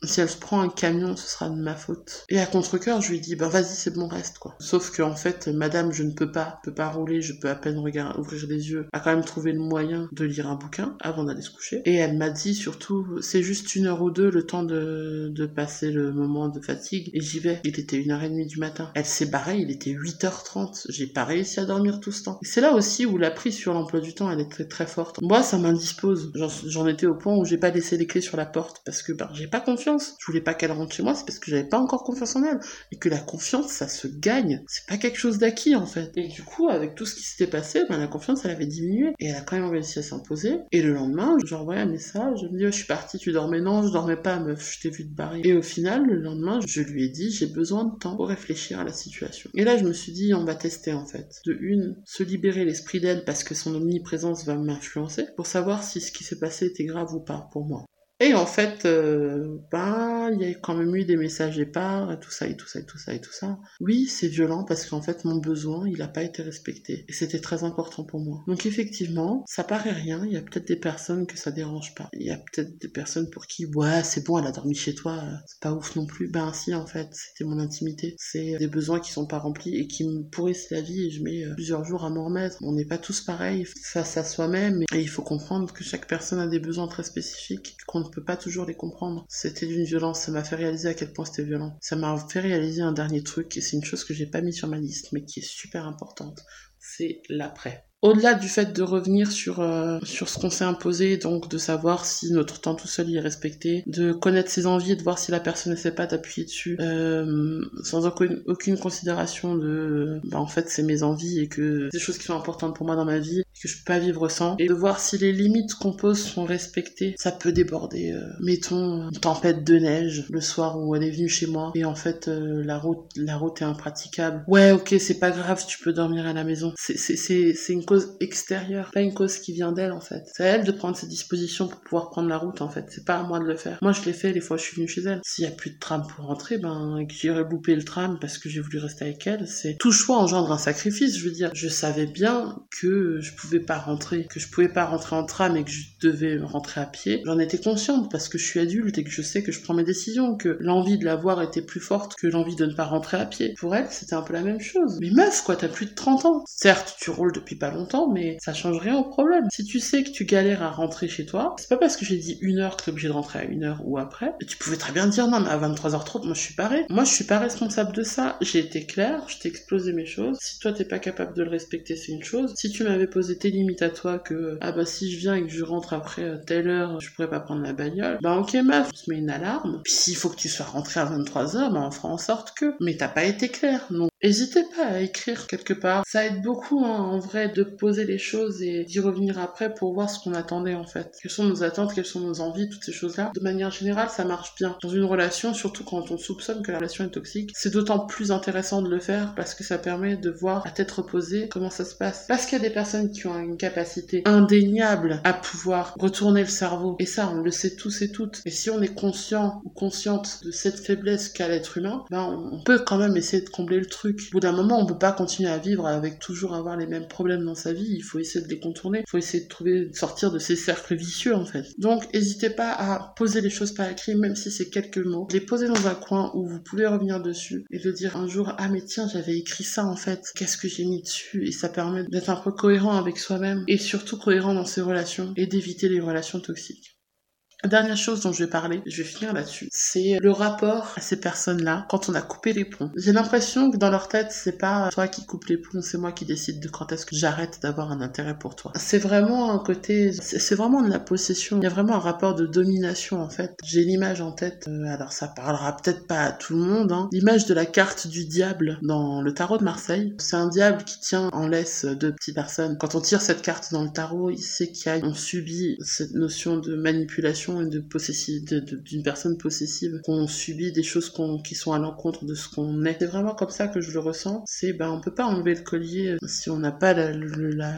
si elle se prend un camion, ce sera de ma faute. Et à contre-cœur, je lui dis, bah vas-y, c'est bon, reste, quoi. Sauf que, en fait, madame, je ne peux pas, peux pas rouler, je peux à peine regarder, ouvrir les yeux, a quand même trouvé le moyen de lire un bouquin avant d'aller se coucher. Et elle m'a dit, surtout, c'est juste une heure ou deux, le temps de, de passer le moment de fatigue, et j'y vais. Il était une heure et demie du matin. Elle s'est barrée, il était 8h30. J'ai pas réussi à dormir tout ce temps. C'est là aussi où la prise sur l'emploi du temps, elle est très très forte. Moi, ça m'indispose. J'en étais au point où j'ai pas laissé les clés sur la porte, parce que, ben, j'ai pas confiance je voulais pas qu'elle rentre chez moi, c'est parce que j'avais pas encore confiance en elle. Et que la confiance, ça se gagne. C'est pas quelque chose d'acquis, en fait. Et du coup, avec tout ce qui s'était passé, ben, la confiance, elle avait diminué. Et elle a quand même réussi à s'imposer. Et le lendemain, j'envoie un message, je me dis, oh, je suis partie, tu dormais? Non, je dormais pas, meuf, je t'ai vu te barrer. Et au final, le lendemain, je lui ai dit, j'ai besoin de temps pour réfléchir à la situation. Et là, je me suis dit, on va tester, en fait. De une, se libérer l'esprit d'elle parce que son omniprésence va m'influencer pour savoir si ce qui s'est passé était grave ou pas pour moi. Et en fait, euh, ben, il y a quand même eu des messages épars, et tout ça, et tout ça, et tout ça, et tout ça. Oui, c'est violent parce qu'en fait, mon besoin, il n'a pas été respecté. Et c'était très important pour moi. Donc effectivement, ça paraît rien. Il y a peut-être des personnes que ça dérange pas. Il y a peut-être des personnes pour qui, ouais, c'est bon, elle a dormi chez toi, c'est pas ouf non plus. Ben si, en fait, c'était mon intimité. C'est des besoins qui sont pas remplis et qui me pourrissent la vie et je mets euh, plusieurs jours à m'en remettre. On n'est pas tous pareils face à soi-même et il faut comprendre que chaque personne a des besoins très spécifiques peut pas toujours les comprendre. C'était d'une violence, ça m'a fait réaliser à quel point c'était violent. Ça m'a fait réaliser un dernier truc, et c'est une chose que j'ai pas mis sur ma liste, mais qui est super importante. C'est l'après au-delà du fait de revenir sur euh, sur ce qu'on s'est imposé, donc de savoir si notre temps tout seul y est respecté, de connaître ses envies, de voir si la personne ne sait pas d'appuyer dessus, euh, sans aucune, aucune considération de, bah en fait c'est mes envies et que c'est des choses qui sont importantes pour moi dans ma vie, que je peux pas vivre sans, et de voir si les limites qu'on pose sont respectées, ça peut déborder. Euh, mettons une tempête de neige le soir où elle est venue chez moi et en fait euh, la route la route est impraticable. Ouais ok c'est pas grave, tu peux dormir à la maison. C'est c'est c'est une cause extérieure, pas une cause qui vient d'elle en fait. C'est à elle de prendre ses dispositions pour pouvoir prendre la route en fait. C'est pas à moi de le faire. Moi je l'ai fait les fois où je suis venue chez elle. S'il y a plus de tram pour rentrer, ben que j'irai louper le tram parce que j'ai voulu rester avec elle, c'est tout choix engendre un sacrifice. Je veux dire, je savais bien que je pouvais pas rentrer, que je pouvais pas rentrer en tram et que je devais rentrer à pied. J'en étais consciente parce que je suis adulte et que je sais que je prends mes décisions, que l'envie de la voir était plus forte que l'envie de ne pas rentrer à pied. Pour elle, c'était un peu la même chose. Mais meuf, quoi, t'as plus de 30 ans. Certes, tu roules depuis pas longtemps mais ça change rien au problème. Si tu sais que tu galères à rentrer chez toi, c'est pas parce que j'ai dit une heure que t'es obligé de rentrer à une heure ou après. Tu pouvais très bien dire non, mais à 23h30, moi je suis paré. Moi je suis pas responsable de ça. J'ai été claire, je t'ai explosé mes choses. Si toi t'es pas capable de le respecter, c'est une chose. Si tu m'avais posé tes limites à toi que ah bah si je viens et que je rentre après euh, telle heure, je pourrais pas prendre la bagnole, bah ok meuf, on se met une alarme. Puis s'il faut que tu sois rentré à 23h, bah on fera en sorte que. Mais t'as pas été clair, non. N'hésitez pas à écrire quelque part. Ça aide beaucoup hein, en vrai de poser les choses et d'y revenir après pour voir ce qu'on attendait en fait. Quelles sont nos attentes, quelles sont nos envies, toutes ces choses-là. De manière générale, ça marche bien. Dans une relation, surtout quand on soupçonne que la relation est toxique, c'est d'autant plus intéressant de le faire parce que ça permet de voir à tête reposée comment ça se passe. Parce qu'il y a des personnes qui ont une capacité indéniable à pouvoir retourner le cerveau. Et ça, on le sait tous et toutes. Et si on est conscient ou consciente de cette faiblesse qu'a l'être humain, ben on peut quand même essayer de combler le truc au bout d'un moment, on peut pas continuer à vivre avec toujours avoir les mêmes problèmes dans sa vie. Il faut essayer de les contourner. Il faut essayer de trouver, de sortir de ces cercles vicieux, en fait. Donc, n'hésitez pas à poser les choses par écrit, même si c'est quelques mots. Les poser dans un coin où vous pouvez revenir dessus et de dire un jour, ah, mais tiens, j'avais écrit ça, en fait. Qu'est-ce que j'ai mis dessus? Et ça permet d'être un peu cohérent avec soi-même et surtout cohérent dans ses relations et d'éviter les relations toxiques. Dernière chose dont je vais parler, je vais finir là-dessus, c'est le rapport à ces personnes-là quand on a coupé les ponts. J'ai l'impression que dans leur tête, c'est pas toi qui coupe les ponts, c'est moi qui décide de quand est-ce que j'arrête d'avoir un intérêt pour toi. C'est vraiment un côté, c'est vraiment de la possession. Il y a vraiment un rapport de domination en fait. J'ai l'image en tête, euh, alors ça parlera peut-être pas à tout le monde, hein. l'image de la carte du diable dans le tarot de Marseille. C'est un diable qui tient en laisse deux petites personnes. Quand on tire cette carte dans le tarot, il sait qu'on subit cette notion de manipulation et d'une personne possessive, qu'on subit des choses qui sont à l'encontre de ce qu'on est. C'est vraiment comme ça que je le ressens. C'est, ben, on peut pas enlever le collier si on n'a pas la,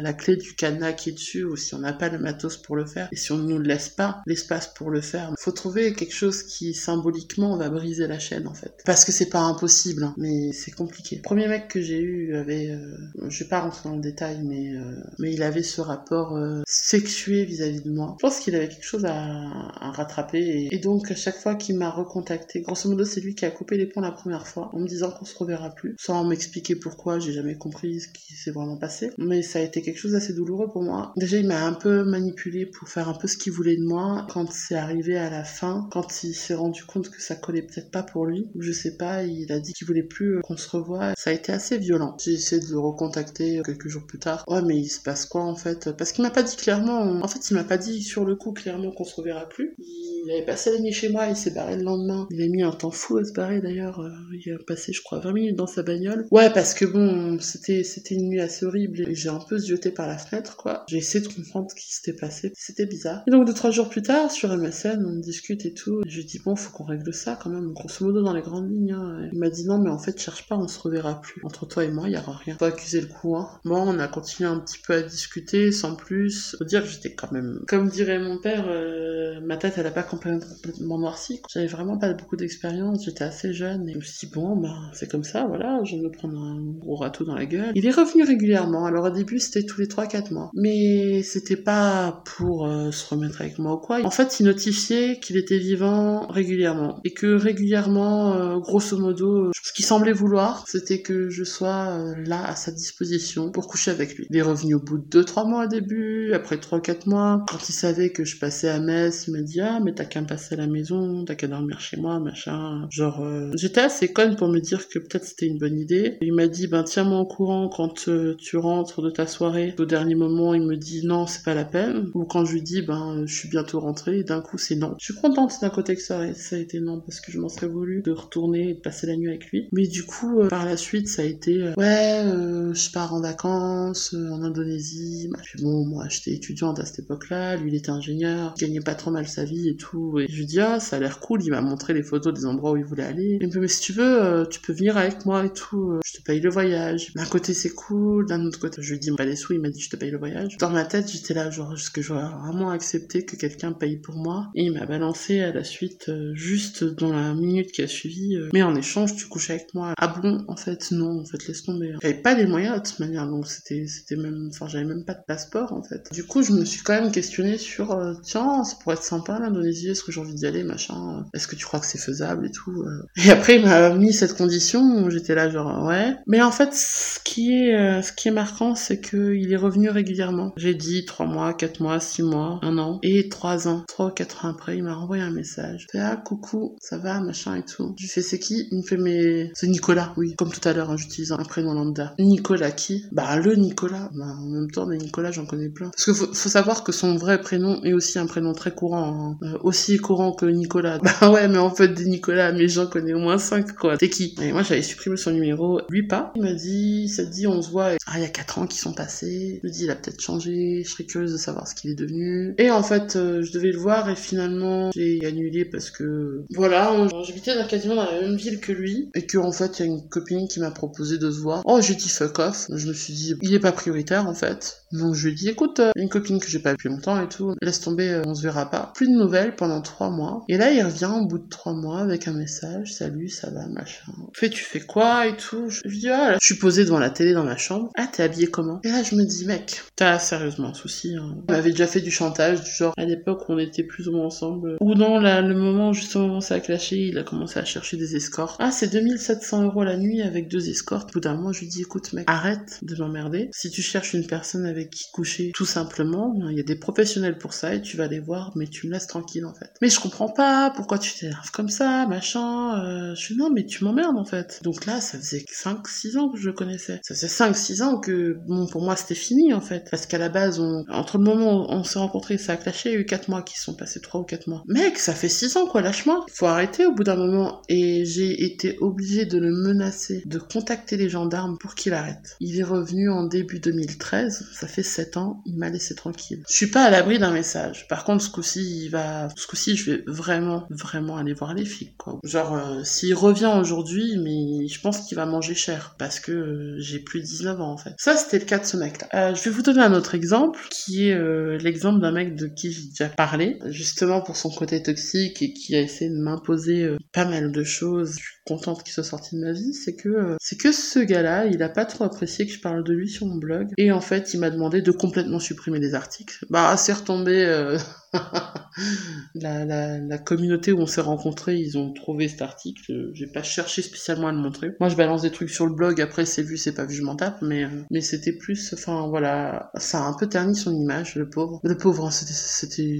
la, clé du cadenas qui est dessus ou si on n'a pas le matos pour le faire et si on ne nous laisse pas l'espace pour le faire. Faut trouver quelque chose qui symboliquement va briser la chaîne en fait. Parce que c'est pas impossible, hein, mais c'est compliqué. Le premier mec que j'ai eu avait, euh, je vais pas rentrer dans le détail, mais euh, mais il avait ce rapport euh, sexué vis-à-vis de moi. Je pense qu'il avait quelque chose à, à rattraper. Et, donc, à chaque fois qu'il m'a recontacté, grosso modo, c'est lui qui a coupé les ponts la première fois, en me disant qu'on se reverra plus, sans m'expliquer pourquoi, j'ai jamais compris ce qui s'est vraiment passé. Mais ça a été quelque chose d'assez douloureux pour moi. Déjà, il m'a un peu manipulé pour faire un peu ce qu'il voulait de moi. Quand c'est arrivé à la fin, quand il s'est rendu compte que ça collait peut-être pas pour lui, ou je sais pas, il a dit qu'il voulait plus qu'on se revoie. Ça a été assez violent. J'ai essayé de le recontacter quelques jours plus tard. Ouais, mais il se passe quoi en fait? Parce qu'il m'a pas dit clairement. En fait, il m'a pas dit sur le coup clairement qu'on se reverra il avait passé la nuit chez moi, il s'est barré le lendemain. Il a mis un temps fou à se barrer d'ailleurs. Euh, il a passé, je crois, 20 minutes dans sa bagnole. Ouais, parce que bon, c'était c'était une nuit assez horrible. Et j'ai un peu zioté par la fenêtre, quoi. J'ai essayé de comprendre ce qui s'était passé. C'était bizarre. Et donc, deux, trois jours plus tard, sur MSN, on discute et tout. je dis, bon, faut qu'on règle ça quand même. Grosso modo, dans les grandes lignes. Hein. Il m'a dit, non, mais en fait, cherche pas, on se reverra plus. Entre toi et moi, il y aura rien. Faut accuser le coup, hein. Bon, on a continué un petit peu à discuter, sans plus. Faut dire que j'étais quand même, comme dirait mon père, euh, ma tête, elle a pas complètement noirci. J'avais vraiment pas beaucoup d'expérience, j'étais assez jeune et je me suis dit bon bah c'est comme ça, voilà, je vais me prendre un gros râteau dans la gueule. Il est revenu régulièrement, alors au début c'était tous les 3-4 mois. Mais c'était pas pour euh, se remettre avec moi ou quoi. En fait il notifiait qu'il était vivant régulièrement et que régulièrement, euh, grosso modo, ce qu'il semblait vouloir c'était que je sois euh, là à sa disposition pour coucher avec lui. Il est revenu au bout de 2-3 mois au début, après 3-4 mois, quand il savait que je passais à Metz, il m'a dit ah mais t'as qu'à me passer à la maison, t'as qu'à dormir chez moi, machin. Genre, euh, j'étais assez conne pour me dire que peut-être c'était une bonne idée. Il m'a dit, ben tiens-moi au courant quand euh, tu rentres de ta soirée. Au dernier moment, il me dit non, c'est pas la peine. Ou quand je lui dis, ben je suis bientôt rentrée, d'un coup c'est non. Je suis contente d'un côté que ça, a été non, parce que je m'en serais voulu de retourner et de passer la nuit avec lui. Mais du coup, euh, par la suite, ça a été, ouais, je pars en vacances en Indonésie. Bon, moi j'étais étudiante à cette époque-là, lui il était ingénieur, il gagnait pas trop mal sa vie et tout. Et je lui dis, ah, ça a l'air cool, il m'a montré les photos des endroits où il voulait aller. Il me dit, mais si tu veux, euh, tu peux venir avec moi et tout, euh, je te paye le voyage. D'un côté, c'est cool, d'un autre côté, je lui dis, pas les sous, il m'a dit, je te paye le voyage. Dans ma tête, j'étais là, genre, est-ce que j'aurais vraiment accepté que quelqu'un paye pour moi? Et il m'a balancé à la suite, euh, juste dans la minute qui a suivi, mais en échange, tu couches avec moi. Ah bon, en fait, non, en fait, laisse tomber. J'avais pas les moyens de toute manière, donc c'était, c'était même, enfin, j'avais même pas de passeport, en fait. Du coup, je me suis quand même questionné sur, tiens, ça pourrait être sympa l'Indonésie, est-ce que j'ai envie d'y aller, machin, est-ce que tu crois que c'est faisable et tout. Euh. Et après, il m'a mis cette condition, j'étais là genre, ouais. Mais en fait, ce qui est, euh, ce qui est marquant, c'est qu'il est revenu régulièrement. J'ai dit trois mois, quatre mois, six mois, un an, et trois ans, trois ou quatre ans après, il m'a renvoyé un message. fait, ah, coucou, ça va, machin et tout. Je fais, c'est qui? Il me fait, mais, c'est Nicolas, oui. Comme tout à l'heure, hein, j'utilise un prénom lambda. Nicolas qui? Bah, le Nicolas. Bah, en même temps, des Nicolas, j'en connais plein. Parce que faut, savoir que son vrai prénom est aussi un prénom très courant, hein. euh, aussi courant que Nicolas. <laughs> Bah ouais, mais en fait, des Nicolas, mais j'en connais au moins 5, quoi. T'es qui? Et moi, j'avais supprimé son numéro. Lui, pas. Il m'a dit, ça te dit, on se voit. Ah, il y a 4 ans qui sont passés. Je me dis, il a peut-être changé. Je serais curieuse de savoir ce qu'il est devenu. Et en fait, euh, je devais le voir et finalement, j'ai annulé parce que, voilà, j'habitais quasiment dans la même ville que lui. Et que, en fait, il y a une copine qui m'a proposé de se voir. Oh, j'ai dit fuck off. Je me suis dit, il est pas prioritaire, en fait. Donc, je lui dit, écoute, euh, une copine que j'ai pas depuis longtemps et tout. Laisse tomber, euh, on se verra pas. Plus de nouvelles pendant 3 mois. Et là, il revient au bout de 3 mois avec un message, salut, ça va, machin. Fais, tu fais quoi et tout. Je lui dis, ah, je suis posée devant la télé dans ma chambre. Ah, t'es habillée comment? Et là, je me dis, mec, t'as sérieusement un souci. Hein. On avait déjà fait du chantage, du genre, à l'époque, on était plus ou moins ensemble. Ou non, là, le moment, juste au moment où ça a clashé, il a commencé à chercher des escortes. Ah, c'est 2700 euros la nuit avec deux escortes. Au bout d'un moment, je lui dis, écoute, mec, arrête de m'emmerder. Si tu cherches une personne avec qui coucher, tout simplement. Il y a des professionnels pour ça et tu vas les voir, mais tu me laisses tranquille en fait. Mais je comprends pas pourquoi tu t'énerves comme ça, machin. Euh, je suis non, mais tu m'emmerdes en fait. Donc là, ça faisait 5-6 ans que je le connaissais. Ça faisait 5-6 ans que, bon, pour moi, c'était fini en fait. Parce qu'à la base, on... entre le moment où on s'est rencontrés, ça a clashé, il y a eu 4 mois qui sont passés, 3 ou 4 mois. Mec, ça fait 6 ans quoi, lâche-moi. Faut arrêter au bout d'un moment. Et j'ai été obligée de le menacer, de contacter les gendarmes pour qu'il arrête. Il est revenu en début 2013, ça fait 7 ans, il m'a laissé tranquille. Je suis pas à l'abri d'un message. Par contre, ce coup-ci, il va, ce coup-ci, je vais vraiment, vraiment aller voir les flics, quoi. Genre, euh, s'il revient aujourd'hui, mais je pense qu'il va manger cher, parce que euh, j'ai plus de 19 ans, en fait. Ça, c'était le cas de ce mec-là. Euh, je vais vous donner un autre exemple, qui est l'exemple d'un mec de qui j'ai déjà parlé, justement pour son côté toxique et qui a essayé de m'imposer pas mal de choses contente qu'il soit sorti de ma vie, c'est que euh, c'est que ce gars-là, il a pas trop apprécié que je parle de lui sur mon blog et en fait, il m'a demandé de complètement supprimer les articles. Bah, c'est retombé euh... <laughs> la, la, la, communauté où on s'est rencontrés, ils ont trouvé cet article. J'ai pas cherché spécialement à le montrer. Moi, je balance des trucs sur le blog. Après, c'est vu, c'est pas vu, je m'en tape. Mais, euh, mais c'était plus, enfin, voilà, ça a un peu terni son image, le pauvre. Le pauvre, hein, c'était,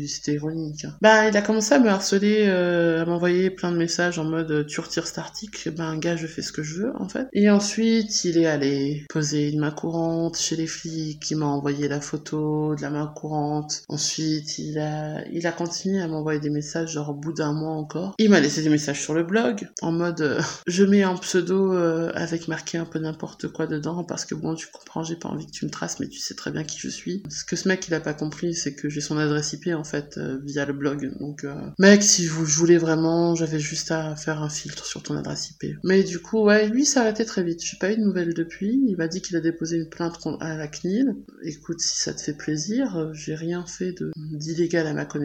c'était, ironique. Hein. Bah, il a commencé à me harceler, euh, à m'envoyer plein de messages en mode, tu retires cet article. Ben, gars, je fais ce que je veux, en fait. Et ensuite, il est allé poser une main courante chez les flics. Il m'a envoyé la photo de la main courante. Ensuite, il a, il a continué à m'envoyer des messages, genre au bout d'un mois encore. Il m'a laissé des messages sur le blog, en mode euh, <laughs> je mets un pseudo euh, avec marqué un peu n'importe quoi dedans, parce que bon, tu comprends, j'ai pas envie que tu me traces, mais tu sais très bien qui je suis. Ce que ce mec il a pas compris, c'est que j'ai son adresse IP en fait euh, via le blog. Donc, mec, si vous voulez vraiment, j'avais juste à faire un filtre sur ton adresse IP. Mais du coup, ouais, lui s'est arrêté très vite. J'ai pas eu de nouvelles depuis. Il m'a dit qu'il a déposé une plainte à la CNIL. Écoute, si ça te fait plaisir, j'ai rien fait d'illégal à ma connaissance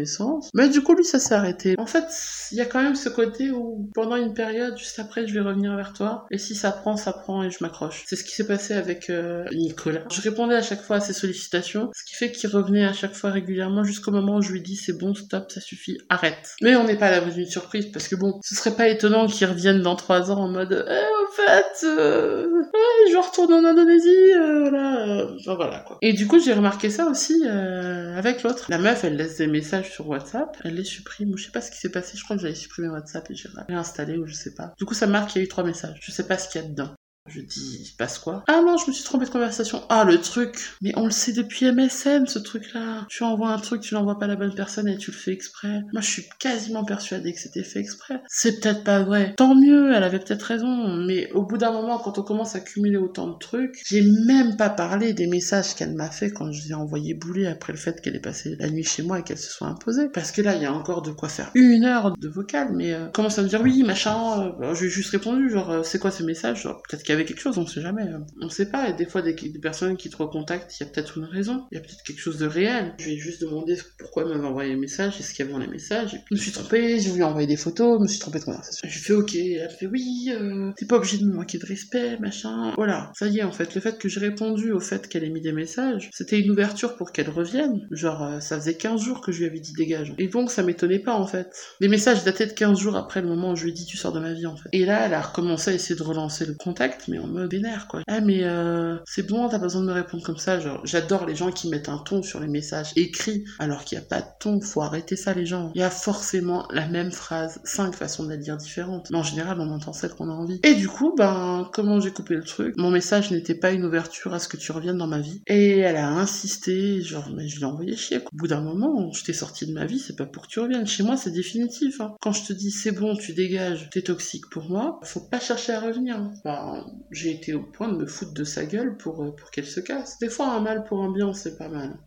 mais du coup, lui, ça s'est arrêté. En fait, il y a quand même ce côté où pendant une période, juste après, je vais revenir vers toi. Et si ça prend, ça prend et je m'accroche. C'est ce qui s'est passé avec euh, Nicolas. Je répondais à chaque fois à ses sollicitations, ce qui fait qu'il revenait à chaque fois régulièrement jusqu'au moment où je lui dis c'est bon, stop, ça suffit, arrête. Mais on n'est pas à la d'une surprise parce que bon, ce serait pas étonnant qu'il revienne dans trois ans en mode au fait, euh, je retourne en Indonésie, euh. Enfin, voilà quoi. Et du coup, j'ai remarqué ça aussi avec l'autre. La meuf, elle laisse des messages sur WhatsApp, elle les supprime, ou je sais pas ce qui s'est passé, je crois que j'avais supprimé WhatsApp et j'ai réinstallé, ou je sais pas. Du coup, ça marque qu'il y a eu trois messages, je sais pas ce qu'il y a dedans. Je dis, passe quoi? Ah non, je me suis trompée de conversation. Ah, le truc Mais on le sait depuis MSN, ce truc-là. Tu envoies un truc, tu l'envoies pas à la bonne personne et tu le fais exprès. Moi, je suis quasiment persuadée que c'était fait exprès. C'est peut-être pas vrai. Tant mieux, elle avait peut-être raison. Mais au bout d'un moment, quand on commence à cumuler autant de trucs, j'ai même pas parlé des messages qu'elle m'a fait quand je lui ai envoyé bouler après le fait qu'elle ait passé la nuit chez moi et qu'elle se soit imposée. Parce que là, il y a encore de quoi faire une heure de vocal, mais euh, commence à me dire oui, machin. Euh, bah, j'ai juste répondu, genre, euh, c'est quoi ce message? Peut-être qu'il quelque chose, on sait jamais. Hein. On sait pas, et des fois, des, personnes qui te recontactent, il y a peut-être une raison, il y a peut-être quelque chose de réel. Je vais juste demander pourquoi elle m'avait envoyé un message, est-ce qu'il y avait dans les messages. je me suis trompée, j'ai voulu envoyer des photos, je me suis trompée de conversation. J'ai fait ok, elle fait oui, euh, t'es pas obligé de me manquer de respect, machin. Voilà, ça y est, en fait, le fait que j'ai répondu au fait qu'elle ait mis des messages, c'était une ouverture pour qu'elle revienne. Genre, euh, ça faisait 15 jours que je lui avais dit dégage. Et donc, ça m'étonnait pas, en fait. Les messages dataient de 15 jours après le moment où je lui ai dit tu sors de ma vie, en fait. Et là, elle a recommencé à essayer de relancer le contact, mais en mode bénère, quoi. Ah, mais euh, c'est bon, t'as pas besoin de me répondre comme ça. Genre, j'adore les gens qui mettent un ton sur les messages écrits, alors qu'il n'y a pas de ton. Faut arrêter ça, les gens. Il y a forcément la même phrase, cinq façons de la dire différentes. Mais en général, on entend celle qu'on a envie. Et du coup, ben, comment j'ai coupé le truc Mon message n'était pas une ouverture à ce que tu reviennes dans ma vie. Et elle a insisté, genre, mais je l'ai envoyé chier. Au bout d'un moment, je t'ai sorti de ma vie, c'est pas pour que tu reviennes. Chez moi, c'est définitif. Hein. Quand je te dis c'est bon, tu dégages, t'es toxique pour moi, faut pas chercher à revenir. Ben, j'ai été au point de me foutre de sa gueule pour, euh, pour qu'elle se casse. Des fois, un mal pour un bien, c'est pas mal.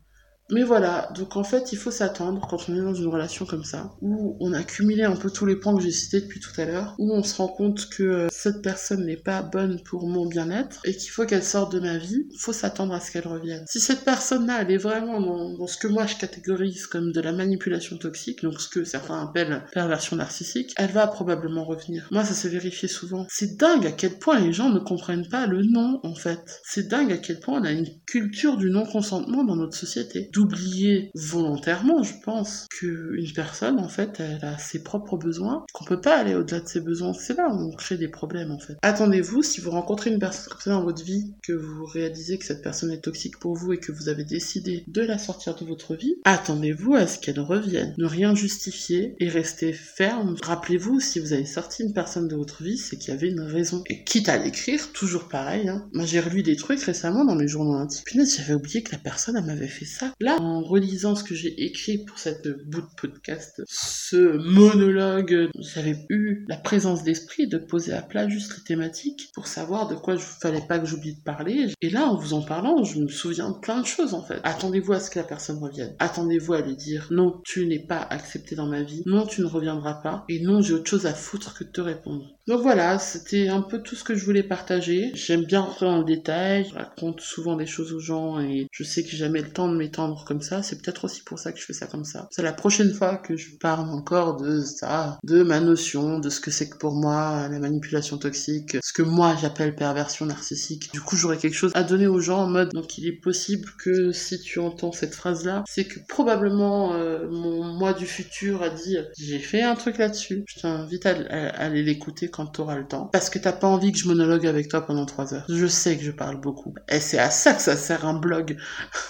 Mais voilà, donc en fait, il faut s'attendre quand on est dans une relation comme ça, où on a cumulé un peu tous les points que j'ai cités depuis tout à l'heure, où on se rend compte que euh, cette personne n'est pas bonne pour mon bien-être et qu'il faut qu'elle sorte de ma vie, il faut s'attendre à ce qu'elle revienne. Si cette personne-là, elle est vraiment dans, ce que moi je catégorise comme de la manipulation toxique, donc ce que certains appellent perversion narcissique, elle va probablement revenir. Moi, ça s'est vérifié souvent. C'est dingue à quel point les gens ne comprennent pas le non, en fait. C'est dingue à quel point on a une culture du non-consentement dans notre société d'oublier volontairement, je pense, qu'une personne, en fait, elle a ses propres besoins, qu'on peut pas aller au-delà de ses besoins. C'est là où on crée des problèmes, en fait. Attendez-vous, si vous rencontrez une personne comme dans votre vie, que vous réalisez que cette personne est toxique pour vous et que vous avez décidé de la sortir de votre vie, attendez-vous à ce qu'elle revienne. Ne rien justifier et rester ferme. Rappelez-vous, si vous avez sorti une personne de votre vie, c'est qu'il y avait une raison. Et quitte à l'écrire, toujours pareil, hein. Moi, j'ai relu des trucs récemment dans mes journaux intimes. Punaise, j'avais oublié que la personne, elle m'avait fait ça. En relisant ce que j'ai écrit pour cette bout de podcast, ce monologue, j'avais eu la présence d'esprit de poser à plat juste les thématiques pour savoir de quoi je fallait pas que j'oublie de parler. Et là, en vous en parlant, je me souviens de plein de choses, en fait. Attendez-vous à ce que la personne revienne. Attendez-vous à lui dire, non, tu n'es pas accepté dans ma vie. Non, tu ne reviendras pas. Et non, j'ai autre chose à foutre que de te répondre. Donc voilà, c'était un peu tout ce que je voulais partager. J'aime bien rentrer dans le détail, je raconte souvent des choses aux gens et je sais que j'ai jamais le temps de m'étendre comme ça. C'est peut-être aussi pour ça que je fais ça comme ça. C'est la prochaine fois que je parle encore de ça, de ma notion, de ce que c'est que pour moi la manipulation toxique, ce que moi j'appelle perversion narcissique. Du coup, j'aurai quelque chose à donner aux gens en mode donc il est possible que si tu entends cette phrase là, c'est que probablement euh, mon moi du futur a dit j'ai fait un truc là-dessus. Je t'invite à, aller l'écouter t'auras le temps. Parce que t'as pas envie que je monologue avec toi pendant trois heures. Je sais que je parle beaucoup. Et c'est à ça que ça sert un blog.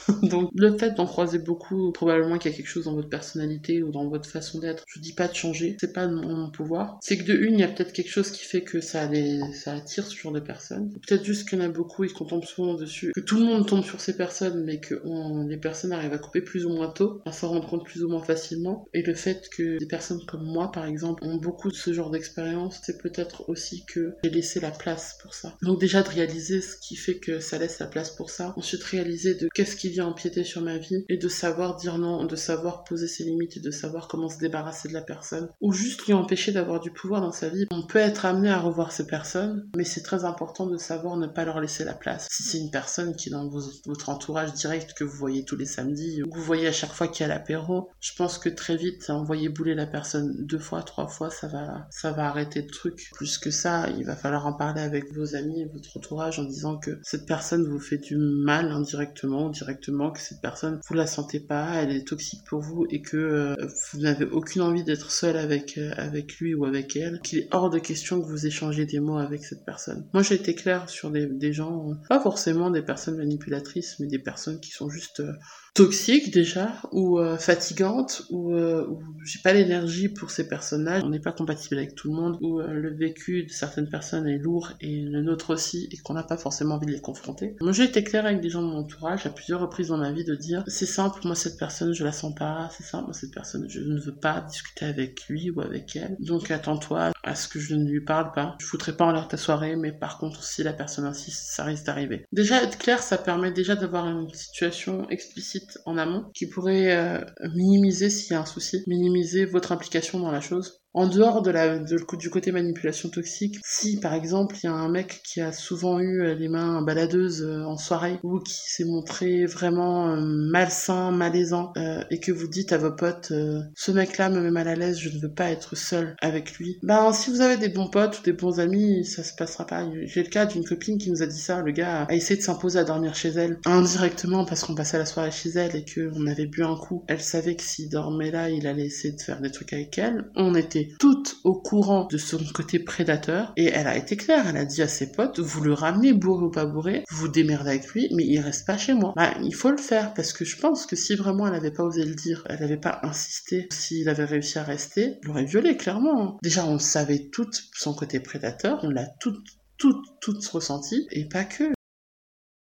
<laughs> Donc le fait d'en croiser beaucoup, probablement qu'il y a quelque chose dans votre personnalité ou dans votre façon d'être. Je dis pas de changer, c'est pas mon pouvoir. C'est que de une, il y a peut-être quelque chose qui fait que ça, attire ce genre de personnes. Peut-être juste qu'il y en a beaucoup et qu'on tombe souvent dessus. Que tout le monde tombe sur ces personnes, mais que les personnes arrivent à couper plus ou moins tôt, à s'en rendre compte plus ou moins facilement. Et le fait que des personnes comme moi, par exemple, ont beaucoup de ce genre d'expérience, c'est peut-être aussi que j'ai laissé la place pour ça. Donc déjà de réaliser ce qui fait que ça laisse la place pour ça. Ensuite réaliser de qu'est-ce qui vient empiéter sur ma vie et de savoir dire non, de savoir poser ses limites et de savoir comment se débarrasser de la personne. Ou juste lui empêcher d'avoir du pouvoir dans sa vie. On peut être amené à revoir ces personnes, mais c'est très important de savoir ne pas leur laisser la place. Si c'est une personne qui est dans votre entourage direct que vous voyez tous les samedis, ou que vous voyez à chaque fois qu'il y a l'apéro, je pense que très vite, envoyer bouler la personne deux fois, trois fois, ça va, ça va arrêter le truc plus que ça, il va falloir en parler avec vos amis et votre entourage en disant que cette personne vous fait du mal indirectement ou directement, que cette personne, vous la sentez pas, elle est toxique pour vous et que euh, vous n'avez aucune envie d'être seul avec, euh, avec lui ou avec elle, qu'il est hors de question que vous échangez des mots avec cette personne. Moi j'ai été claire sur des, gens, pas forcément des personnes manipulatrices, mais des personnes qui sont juste euh, toxique déjà ou euh, fatigante ou, euh, j'ai pas l'énergie pour ces personnages, on n'est pas compatible avec tout le monde ou euh, le vécu de certaines personnes est lourd et le nôtre aussi et qu'on n'a pas forcément envie de les confronter. Moi j'ai été claire avec des gens de mon entourage à plusieurs reprises dans ma vie de dire c'est simple moi cette personne je la sens pas, c'est simple moi cette personne je ne veux pas discuter avec lui ou avec elle. Donc attends-toi à ce que je ne lui parle pas. Je foutrai pas en l'air ta soirée mais par contre si la personne insiste ça risque d'arriver. Déjà être clair ça permet déjà d'avoir une situation explicite en amont qui pourrait euh, minimiser s'il y a un souci, minimiser votre implication dans la chose. En dehors de la, du côté manipulation toxique, si par exemple il y a un mec qui a souvent eu euh, les mains baladeuses euh, en soirée ou qui s'est montré vraiment euh, malsain, malaisant et que vous dites à vos potes ce mec-là me met mal à l'aise, je ne veux pas être seul avec lui. Ben si vous avez des bons potes ou des bons amis, ça se passera pas. J'ai le cas d'une copine qui nous a dit ça, le gars a essayé de s'imposer à dormir chez elle indirectement parce qu'on passait la soirée chez elle et qu'on avait bu un coup. Elle savait que s'il dormait là, il allait essayer de faire des trucs avec elle. On était toute au courant de son côté prédateur et elle a été claire, elle a dit à ses potes, vous le ramenez bourré ou pas bourré, vous démerdez avec lui, mais il reste pas chez moi. Bah, il faut le faire parce que je pense que si vraiment elle n'avait pas osé le dire, elle n'avait pas insisté, s'il avait réussi à rester, il l'aurait violé clairement. Déjà on savait tout son côté prédateur, on l'a tout tout, tout ressenti, et pas que.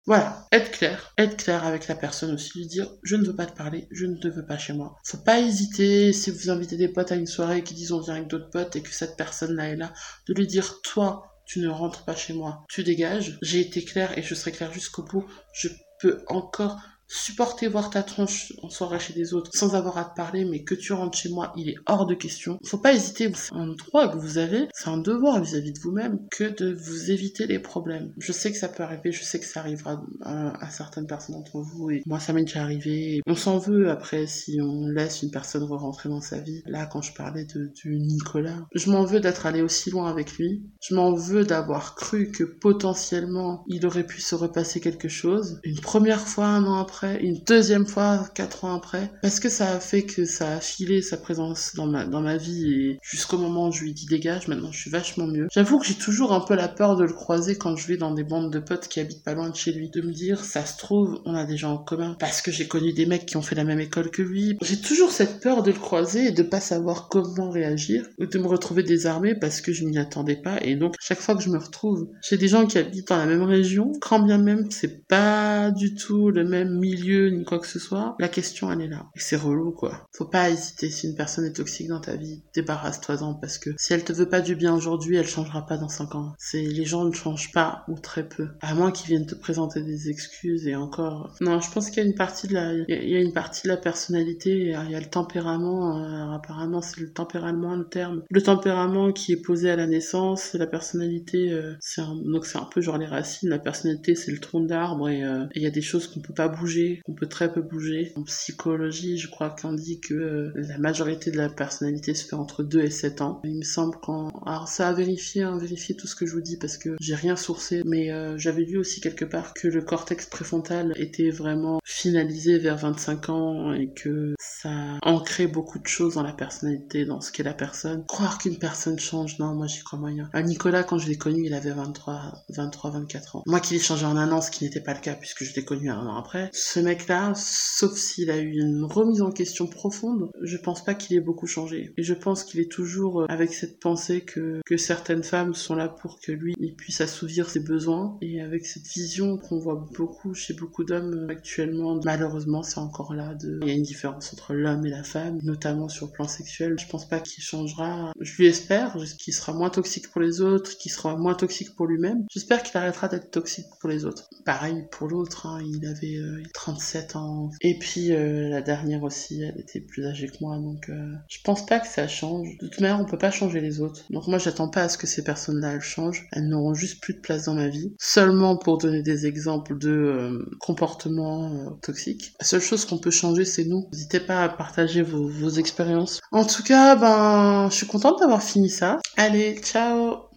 Voilà, être clair, être clair avec la personne aussi, lui dire je ne veux pas te parler, je ne te veux pas chez moi. Faut pas hésiter si vous invitez des potes à une soirée qui disent on vient avec d'autres potes et que cette personne là est là, de lui dire toi tu ne rentres pas chez moi, tu dégages. J'ai été clair et je serai clair jusqu'au bout. Je peux encore supporter voir ta tronche en soirée chez des autres sans avoir à te parler, mais que tu rentres chez moi, il est hors de question. Faut pas hésiter, c'est un droit que vous avez, c'est un devoir vis-à-vis de vous-même que de vous éviter les problèmes. Je sais que ça peut arriver, je sais que ça arrivera à, certaines personnes d'entre vous, et moi ça m'est déjà arrivé. On s'en veut après si on laisse une personne re-rentrer dans sa vie. Là, quand je parlais de, du Nicolas, je m'en veux d'être allé aussi loin avec lui. Je m'en veux d'avoir cru que potentiellement il aurait pu se repasser quelque chose. Une première fois, un an après, une deuxième fois quatre ans après, parce que ça a fait que ça a filé sa présence dans ma, dans ma vie et jusqu'au moment où je lui dis dégage, maintenant je suis vachement mieux? J'avoue que j'ai toujours un peu la peur de le croiser quand je vais dans des bandes de potes qui habitent pas loin de chez lui, de me dire ça se trouve, on a des gens en commun parce que j'ai connu des mecs qui ont fait la même école que lui. J'ai toujours cette peur de le croiser et de pas savoir comment réagir ou de me retrouver désarmé parce que je m'y attendais pas et donc chaque fois que je me retrouve chez des gens qui habitent dans la même région, quand bien même c'est pas du tout le même milieu ni quoi que ce soit, la question elle est là. Et c'est relou quoi. Faut pas hésiter si une personne est toxique dans ta vie, débarrasse-toi-en parce que si elle te veut pas du bien aujourd'hui, elle changera pas dans 5 ans. C'est les gens ne changent pas ou très peu. À moins qu'ils viennent te présenter des excuses et encore. Non, je pense qu'il y a une partie de la, il y a une partie de la personnalité, il y a le tempérament. Euh, apparemment, c'est le tempérament le terme. Le tempérament qui est posé à la naissance, la personnalité, euh, c'est donc c'est un peu genre les racines. La personnalité, c'est le tronc d'arbre et euh, il y a des choses qu'on peut pas bouger, qu'on peut très peu bouger. En psychologie, je crois qu'on dit que la majorité de la personnalité se fait entre 2 et 7 ans. Il me semble quand, alors ça a vérifié, hein, vérifier tout ce que je vous dis parce que j'ai rien sourcé, mais j'avais lu aussi quelque part que le cortex préfrontal était vraiment finalisé vers 25 ans et que ça ancrait beaucoup de choses dans la personnalité, dans ce qu'est la personne. Croire qu'une personne change, non, moi j'y crois moyen. À Nicolas, quand je l'ai connu, il avait 23, 23, 24 ans. Moi qui l'ai changé en un an, ce qui n'était pas le cas puisque je l'ai connu un an après. Ce mec-là, sauf s'il a eu une remise en question profonde, je pense pas qu'il ait beaucoup changé. Et je pense qu'il est toujours euh, avec cette pensée que, que certaines femmes sont là pour que lui, il puisse assouvir ses besoins et avec cette vision qu'on voit beaucoup chez beaucoup d'hommes actuellement, malheureusement, c'est encore là. De... Il y a une différence entre l'homme et la femme, notamment sur le plan sexuel. Je pense pas qu'il changera. Je lui espère qu'il sera moins toxique pour les autres, qu'il sera moins toxique pour lui-même. J'espère qu'il arrêtera d'être toxique pour les autres. Pareil pour l'autre, hein, il avait 37 euh, ans. Et puis euh, la dernière aussi, elle était plus âgée que moi, donc euh, je pense pas que ça change. De toute manière, on peut pas changer les autres. Donc moi, j'attends pas à ce que ces personnes-là elles changent. Elles n'auront juste plus de place dans ma vie. Seulement pour donner des exemples de comportements toxiques. La seule chose qu'on peut changer, c'est nous. N'hésitez pas à partager vos, vos expériences. En tout cas, ben, je suis contente d'avoir fini ça. Allez, ciao